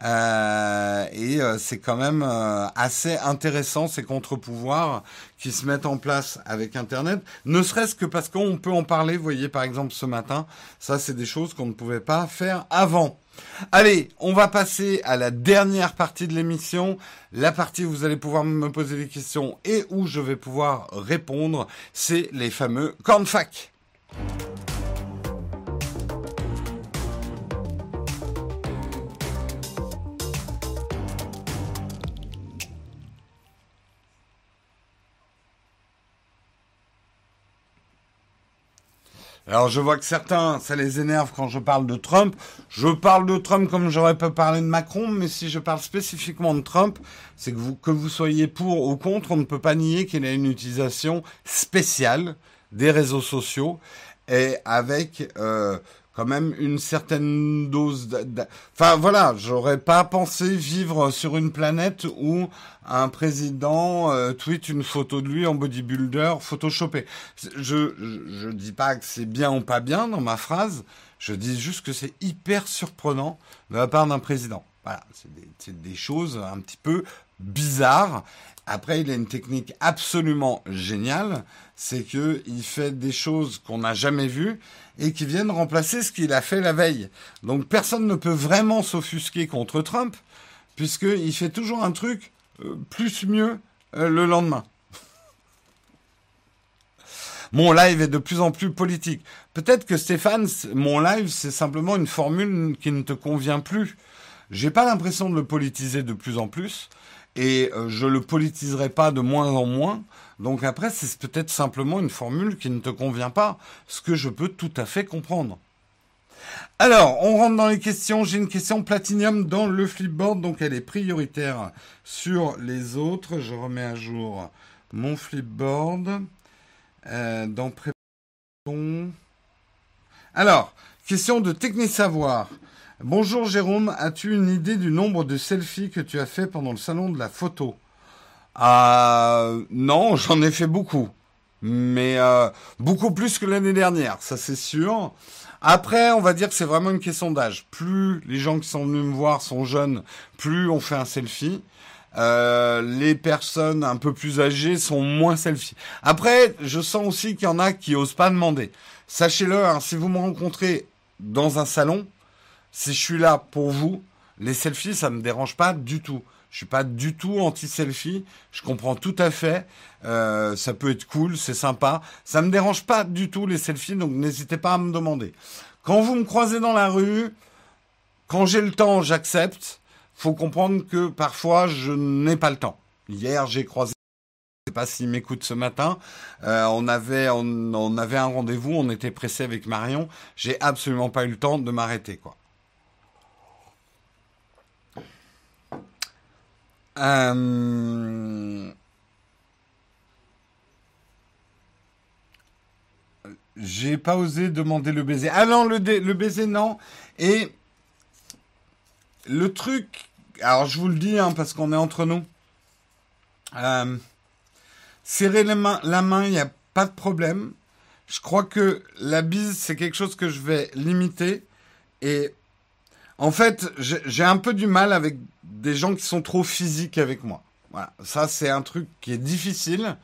Euh, et euh, c'est quand même euh, assez intéressant ces contre-pouvoirs qui se mettent en place avec Internet, ne serait-ce que parce qu'on peut en parler. Vous voyez, par exemple, ce matin, ça, c'est des choses qu'on ne pouvait pas faire avant. Allez, on va passer à la dernière partie de l'émission, la partie où vous allez pouvoir me poser des questions et où je vais pouvoir répondre, c'est les fameux cornfac. Alors je vois que certains, ça les énerve quand je parle de Trump. Je parle de Trump comme j'aurais pu parler de Macron, mais si je parle spécifiquement de Trump, c'est que vous, que vous soyez pour ou contre, on ne peut pas nier qu'il a une utilisation spéciale des réseaux sociaux et avec euh, quand même une certaine dose. Enfin voilà, j'aurais pas pensé vivre sur une planète où un président euh, tweet une photo de lui en bodybuilder photoshopé. Je, je je dis pas que c'est bien ou pas bien dans ma phrase. Je dis juste que c'est hyper surprenant de la part d'un président. Voilà, c'est des, des choses un petit peu bizarres. Après, il a une technique absolument géniale, c'est que il fait des choses qu'on n'a jamais vues et qui viennent remplacer ce qu'il a fait la veille. Donc personne ne peut vraiment s'offusquer contre Trump, puisqu'il fait toujours un truc euh, plus mieux euh, le lendemain. Mon live est de plus en plus politique. Peut-être que Stéphane, mon live, c'est simplement une formule qui ne te convient plus. J'ai pas l'impression de le politiser de plus en plus et euh, je le politiserai pas de moins en moins. Donc après, c'est peut-être simplement une formule qui ne te convient pas, ce que je peux tout à fait comprendre. Alors, on rentre dans les questions. J'ai une question Platinium dans le flipboard, donc elle est prioritaire sur les autres. Je remets à jour mon flipboard. Euh, dans Alors, question de technique savoir. Bonjour Jérôme, as-tu une idée du nombre de selfies que tu as fait pendant le salon de la photo? Euh, Non, j'en ai fait beaucoup. Mais euh, beaucoup plus que l'année dernière, ça c'est sûr. Après, on va dire que c'est vraiment une question d'âge. Plus les gens qui sont venus me voir sont jeunes, plus on fait un selfie. Euh, les personnes un peu plus âgées sont moins selfie. Après, je sens aussi qu'il y en a qui osent pas demander. Sachez-le, hein, si vous me rencontrez dans un salon, si je suis là pour vous, les selfies, ça me dérange pas du tout. Je suis pas du tout anti-selfie. Je comprends tout à fait. Euh, ça peut être cool, c'est sympa. Ça me dérange pas du tout les selfies, donc n'hésitez pas à me demander. Quand vous me croisez dans la rue, quand j'ai le temps, j'accepte. Faut comprendre que parfois je n'ai pas le temps. Hier, j'ai croisé je sais pas s'il m'écoute ce matin. Euh, on avait on, on avait un rendez-vous, on était pressé avec Marion. J'ai absolument pas eu le temps de m'arrêter quoi. Euh... J'ai pas osé demander le baiser. Ah non, le, baiser, non. Et le truc, alors je vous le dis, hein, parce qu'on est entre nous. Euh, serrer la main, il n'y a pas de problème. Je crois que la bise, c'est quelque chose que je vais limiter. Et en fait, j'ai un peu du mal avec des gens qui sont trop physiques avec moi. Voilà, ça c'est un truc qui est difficile.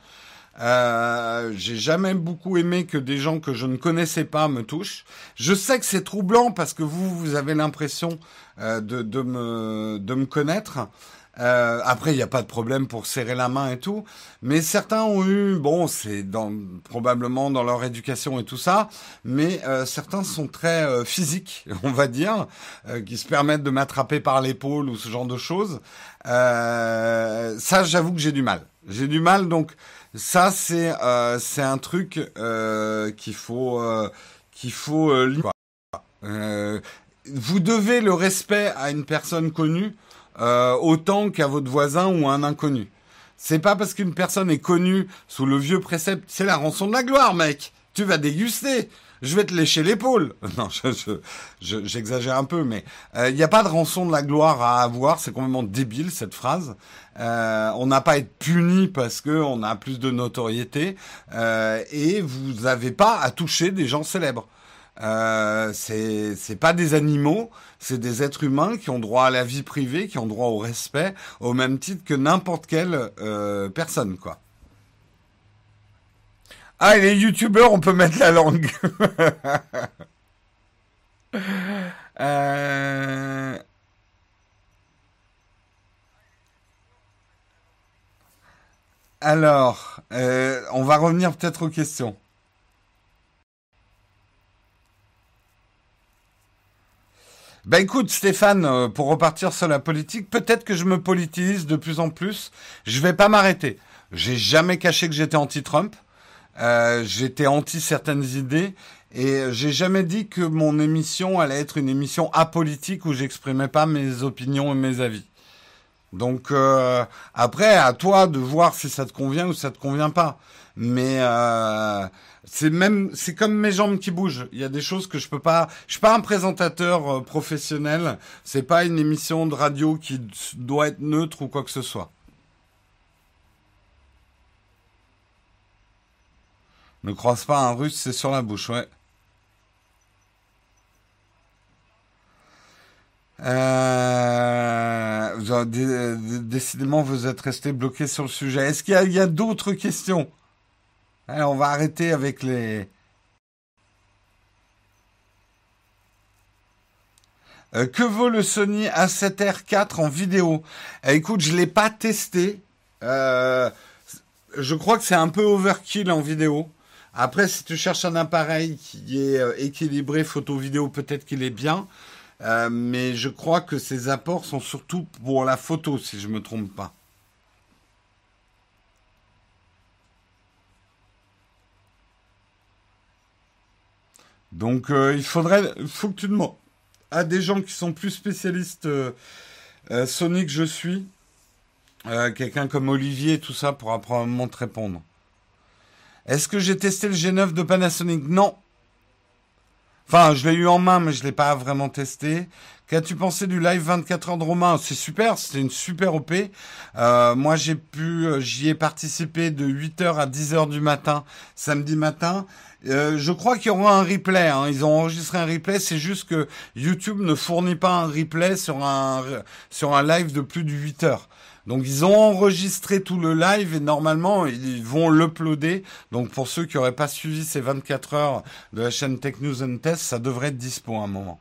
Euh, j'ai jamais beaucoup aimé que des gens que je ne connaissais pas me touchent. Je sais que c'est troublant parce que vous, vous avez l'impression euh, de, me connaître. Euh, après, il n'y a pas de problème pour serrer la main et tout. Mais certains ont eu, bon, c'est dans, probablement dans leur éducation et tout ça, mais euh, certains sont très euh, physiques, on va dire, euh, qui se permettent de m'attraper par l'épaule ou ce genre de choses. Euh, ça, j'avoue que j'ai du mal. J'ai du mal, donc ça, c'est c'est un truc qu'il faut qu'il faut. vous devez le respect à une personne connue euh, autant qu'à votre voisin ou à un inconnu. C'est pas parce qu'une personne est connue sous le vieux précepte, c'est la rançon de la gloire, mec. Tu vas déguster. Je vais te lécher l'épaule. Non, j'exagère je, un peu, mais il euh, n'y a pas de rançon de la gloire à avoir. C'est complètement débile cette phrase. Euh, on n'a pas à être puni parce que on a plus de notoriété euh, et vous n'avez pas à toucher des gens célèbres. Euh, c'est pas des animaux, c'est des êtres humains qui ont droit à la vie privée, qui ont droit au respect, au même titre que n'importe quelle euh, personne, quoi. Ah, les youtubeurs, on peut mettre la langue. euh... Alors, on va revenir peut-être aux questions. Ben écoute Stéphane, euh, pour repartir sur la politique, peut-être que je me politise de plus en plus. Je vais pas m'arrêter. J'ai jamais caché que j'étais anti-Trump. Euh, j'étais anti certaines idées Et j'ai jamais dit que mon émission allait être une émission apolitique où j'exprimais pas mes opinions et mes avis. Donc euh, après, à toi de voir si ça te convient ou ça te convient pas. Mais euh, c'est même, comme mes jambes qui bougent. Il y a des choses que je peux pas. Je suis pas un présentateur euh, professionnel. C'est pas une émission de radio qui doit être neutre ou quoi que ce soit. Ne croise pas un russe, c'est sur la bouche, ouais. Euh, décidément, vous êtes resté bloqué sur le sujet. Est-ce qu'il y a, d'autres questions? On va arrêter avec les... Euh, que vaut le Sony A7R4 en vidéo? Euh, Écoute, je l'ai pas testé. je crois que c'est un peu overkill en vidéo. Après, si tu cherches un appareil qui est équilibré photo-vidéo, peut-être qu'il est bien. Euh, mais je crois que ces apports sont surtout pour la photo, si je ne me trompe pas. Donc euh, il faudrait, faut que tu demandes à des gens qui sont plus spécialistes euh, que je suis, quelqu'un comme Olivier tout ça pourra probablement te répondre. Est-ce que j'ai testé le G9 de Panasonic? Non, Enfin, je l'ai eu en main, mais je l'ai pas vraiment testé. Qu'as-tu pensé du live 24 heures de Romain? C'est super, c'était une super OP. Euh, moi, j'ai pu, euh, j'y ai participé de 8h à 10h du matin, samedi matin. Euh, je crois qu'il y aura un replay. Hein. Ils ont enregistré un replay. C'est juste que YouTube ne fournit pas un replay sur un sur un live de plus de 8 heures. Donc ils ont enregistré tout le live et normalement ils vont l'uploader. Donc pour ceux qui n'auraient pas suivi ces 24 heures de la chaîne Tech News and Test, ça devrait être dispo à un moment.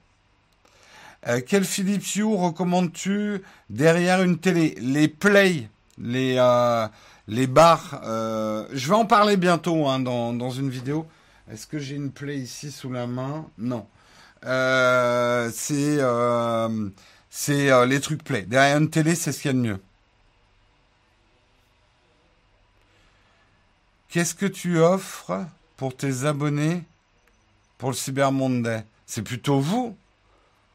Euh, quel Philips Hue recommandes-tu derrière une télé? Les Play, les euh, les barres. Euh, je vais en parler bientôt hein, dans, dans une vidéo. Est-ce que j'ai une Play ici sous la main? Non. c'est c'est les trucs Play. Derrière une télé, c'est ce qu'il y a de mieux. Qu'est-ce que tu offres pour tes abonnés pour le Cyber Monday C'est plutôt vous.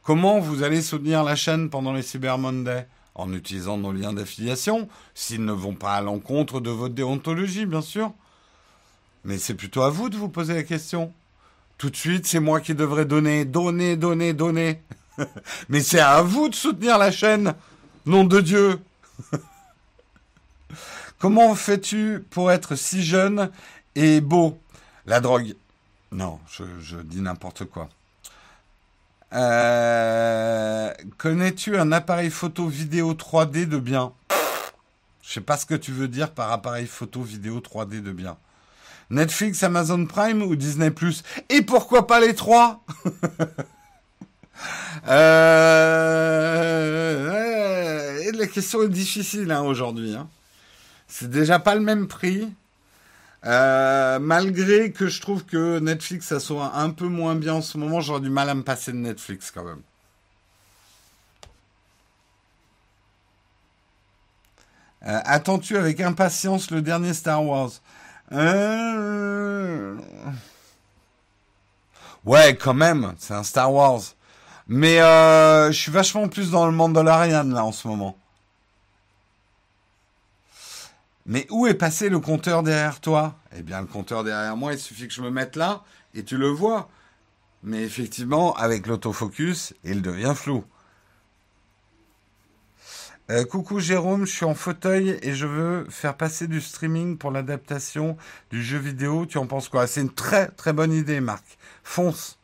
Comment vous allez soutenir la chaîne pendant les Cyber Monday? En utilisant nos liens d'affiliation, s'ils ne vont pas à l'encontre de votre déontologie, bien sûr. Mais c'est plutôt à vous de vous poser la question. Tout de suite, c'est moi qui devrais donner, donner, donner, donner. Mais c'est à vous de soutenir la chaîne. Nom de Dieu. Comment fais-tu pour être si jeune et beau? La drogue. Non, je, dis n'importe quoi. Euh, connais-tu un appareil photo vidéo 3D de bien? Je sais pas ce que tu veux dire par appareil photo vidéo 3D de bien. Netflix, Amazon Prime ou Disney Plus? Et pourquoi pas les trois? Euh, La question est difficile hein, aujourd'hui. Hein. C'est déjà pas le même prix. Euh, malgré que je trouve que Netflix, ça soit un peu moins bien en ce moment, j'aurais du mal à me passer de Netflix quand même. Euh, attends-tu avec impatience le dernier Star Wars? Euh, Ouais, quand même, c'est un Star Wars. Mais je suis vachement plus dans le Mandalorian là en ce moment. Mais où est passé le compteur derrière toi? Eh bien, le compteur derrière moi, il suffit que je me mette là et tu le vois. Mais effectivement, avec l'autofocus, il devient flou. Euh, coucou Jérôme, je suis en fauteuil et je veux faire passer du streaming pour l'adaptation du jeu vidéo. Tu en penses quoi? C'est une très très bonne idée, Marc. Fonce.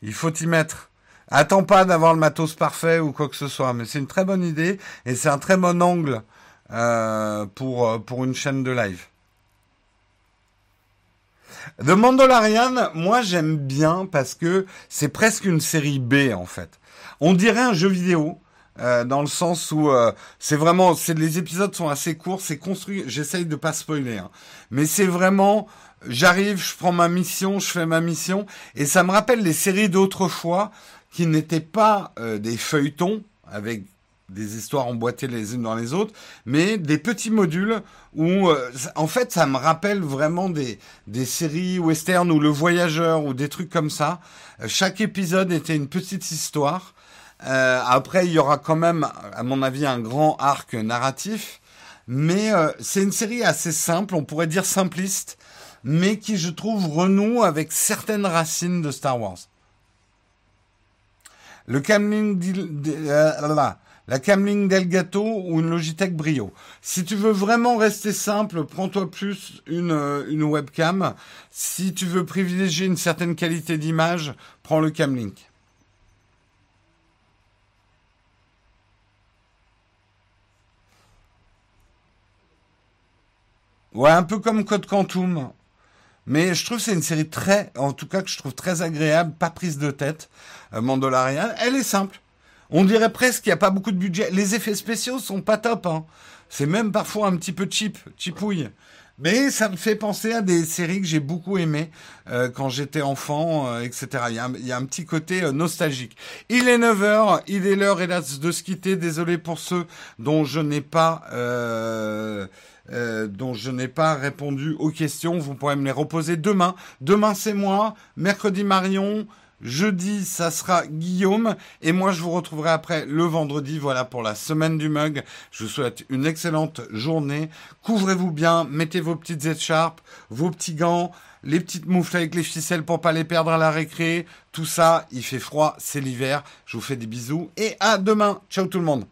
Il faut y mettre. Attends pas d'avoir le matos parfait ou quoi que ce soit, mais c'est une très bonne idée et c'est un très bon angle euh, pour, euh, pour une chaîne de live. The Mandalorian, moi j'aime bien parce que c'est presque une série B en fait. On dirait un jeu vidéo. Euh, dans le sens où c'est vraiment, c'est les épisodes sont assez courts, c'est construit. J'essaye de pas spoiler, hein, mais c'est vraiment, j'arrive, je prends ma mission, je fais ma mission, et ça me rappelle les séries d'autrefois qui n'étaient pas des feuilletons avec des histoires emboîtées les unes dans les autres, mais des petits modules où, euh, en fait, ça me rappelle vraiment des, des séries western ou Le Voyageur ou des trucs comme ça. Euh, chaque épisode était une petite histoire. Euh, après, il y aura quand même, à mon avis, un grand arc narratif. Mais c'est une série assez simple, on pourrait dire simpliste, mais qui, je trouve, renoue avec certaines racines de Star Wars. Le Camling, la Camling Delgato ou une Logitech Brio. Si tu veux vraiment rester simple, prends-toi plus une, euh, une webcam. Si tu veux privilégier une certaine qualité d'image, prends le Camlink. Ouais, un peu comme Code Quantum. Mais je trouve que c'est une série très, en tout cas que je trouve très agréable, pas prise de tête, euh, Mandalorian. Elle est simple. On dirait presque qu'il n'y a pas beaucoup de budget. Les effets spéciaux sont pas top. Hein. C'est même parfois un petit peu cheap, cheapouille. Mais ça me fait penser à des séries que j'ai beaucoup aimées euh, quand j'étais enfant, euh, etc. Il y, a un, petit côté euh, nostalgique. Il est 9h, il est l'heure hélas de se quitter. Désolé pour ceux dont je n'ai pas... dont je n'ai pas répondu aux questions. Vous pourrez me les reposer demain. Demain, c'est moi. Mercredi, Marion. Jeudi, ça sera Guillaume. Et moi, je vous retrouverai après le vendredi. Voilà pour la semaine du mug. Je vous souhaite une excellente journée. Couvrez-vous bien. Mettez vos petites écharpes, vos petits gants, les petites moufles avec les ficelles pour pas les perdre à la récré. Tout ça, il fait froid, c'est l'hiver. Je vous fais des bisous et à demain. Ciao tout le monde.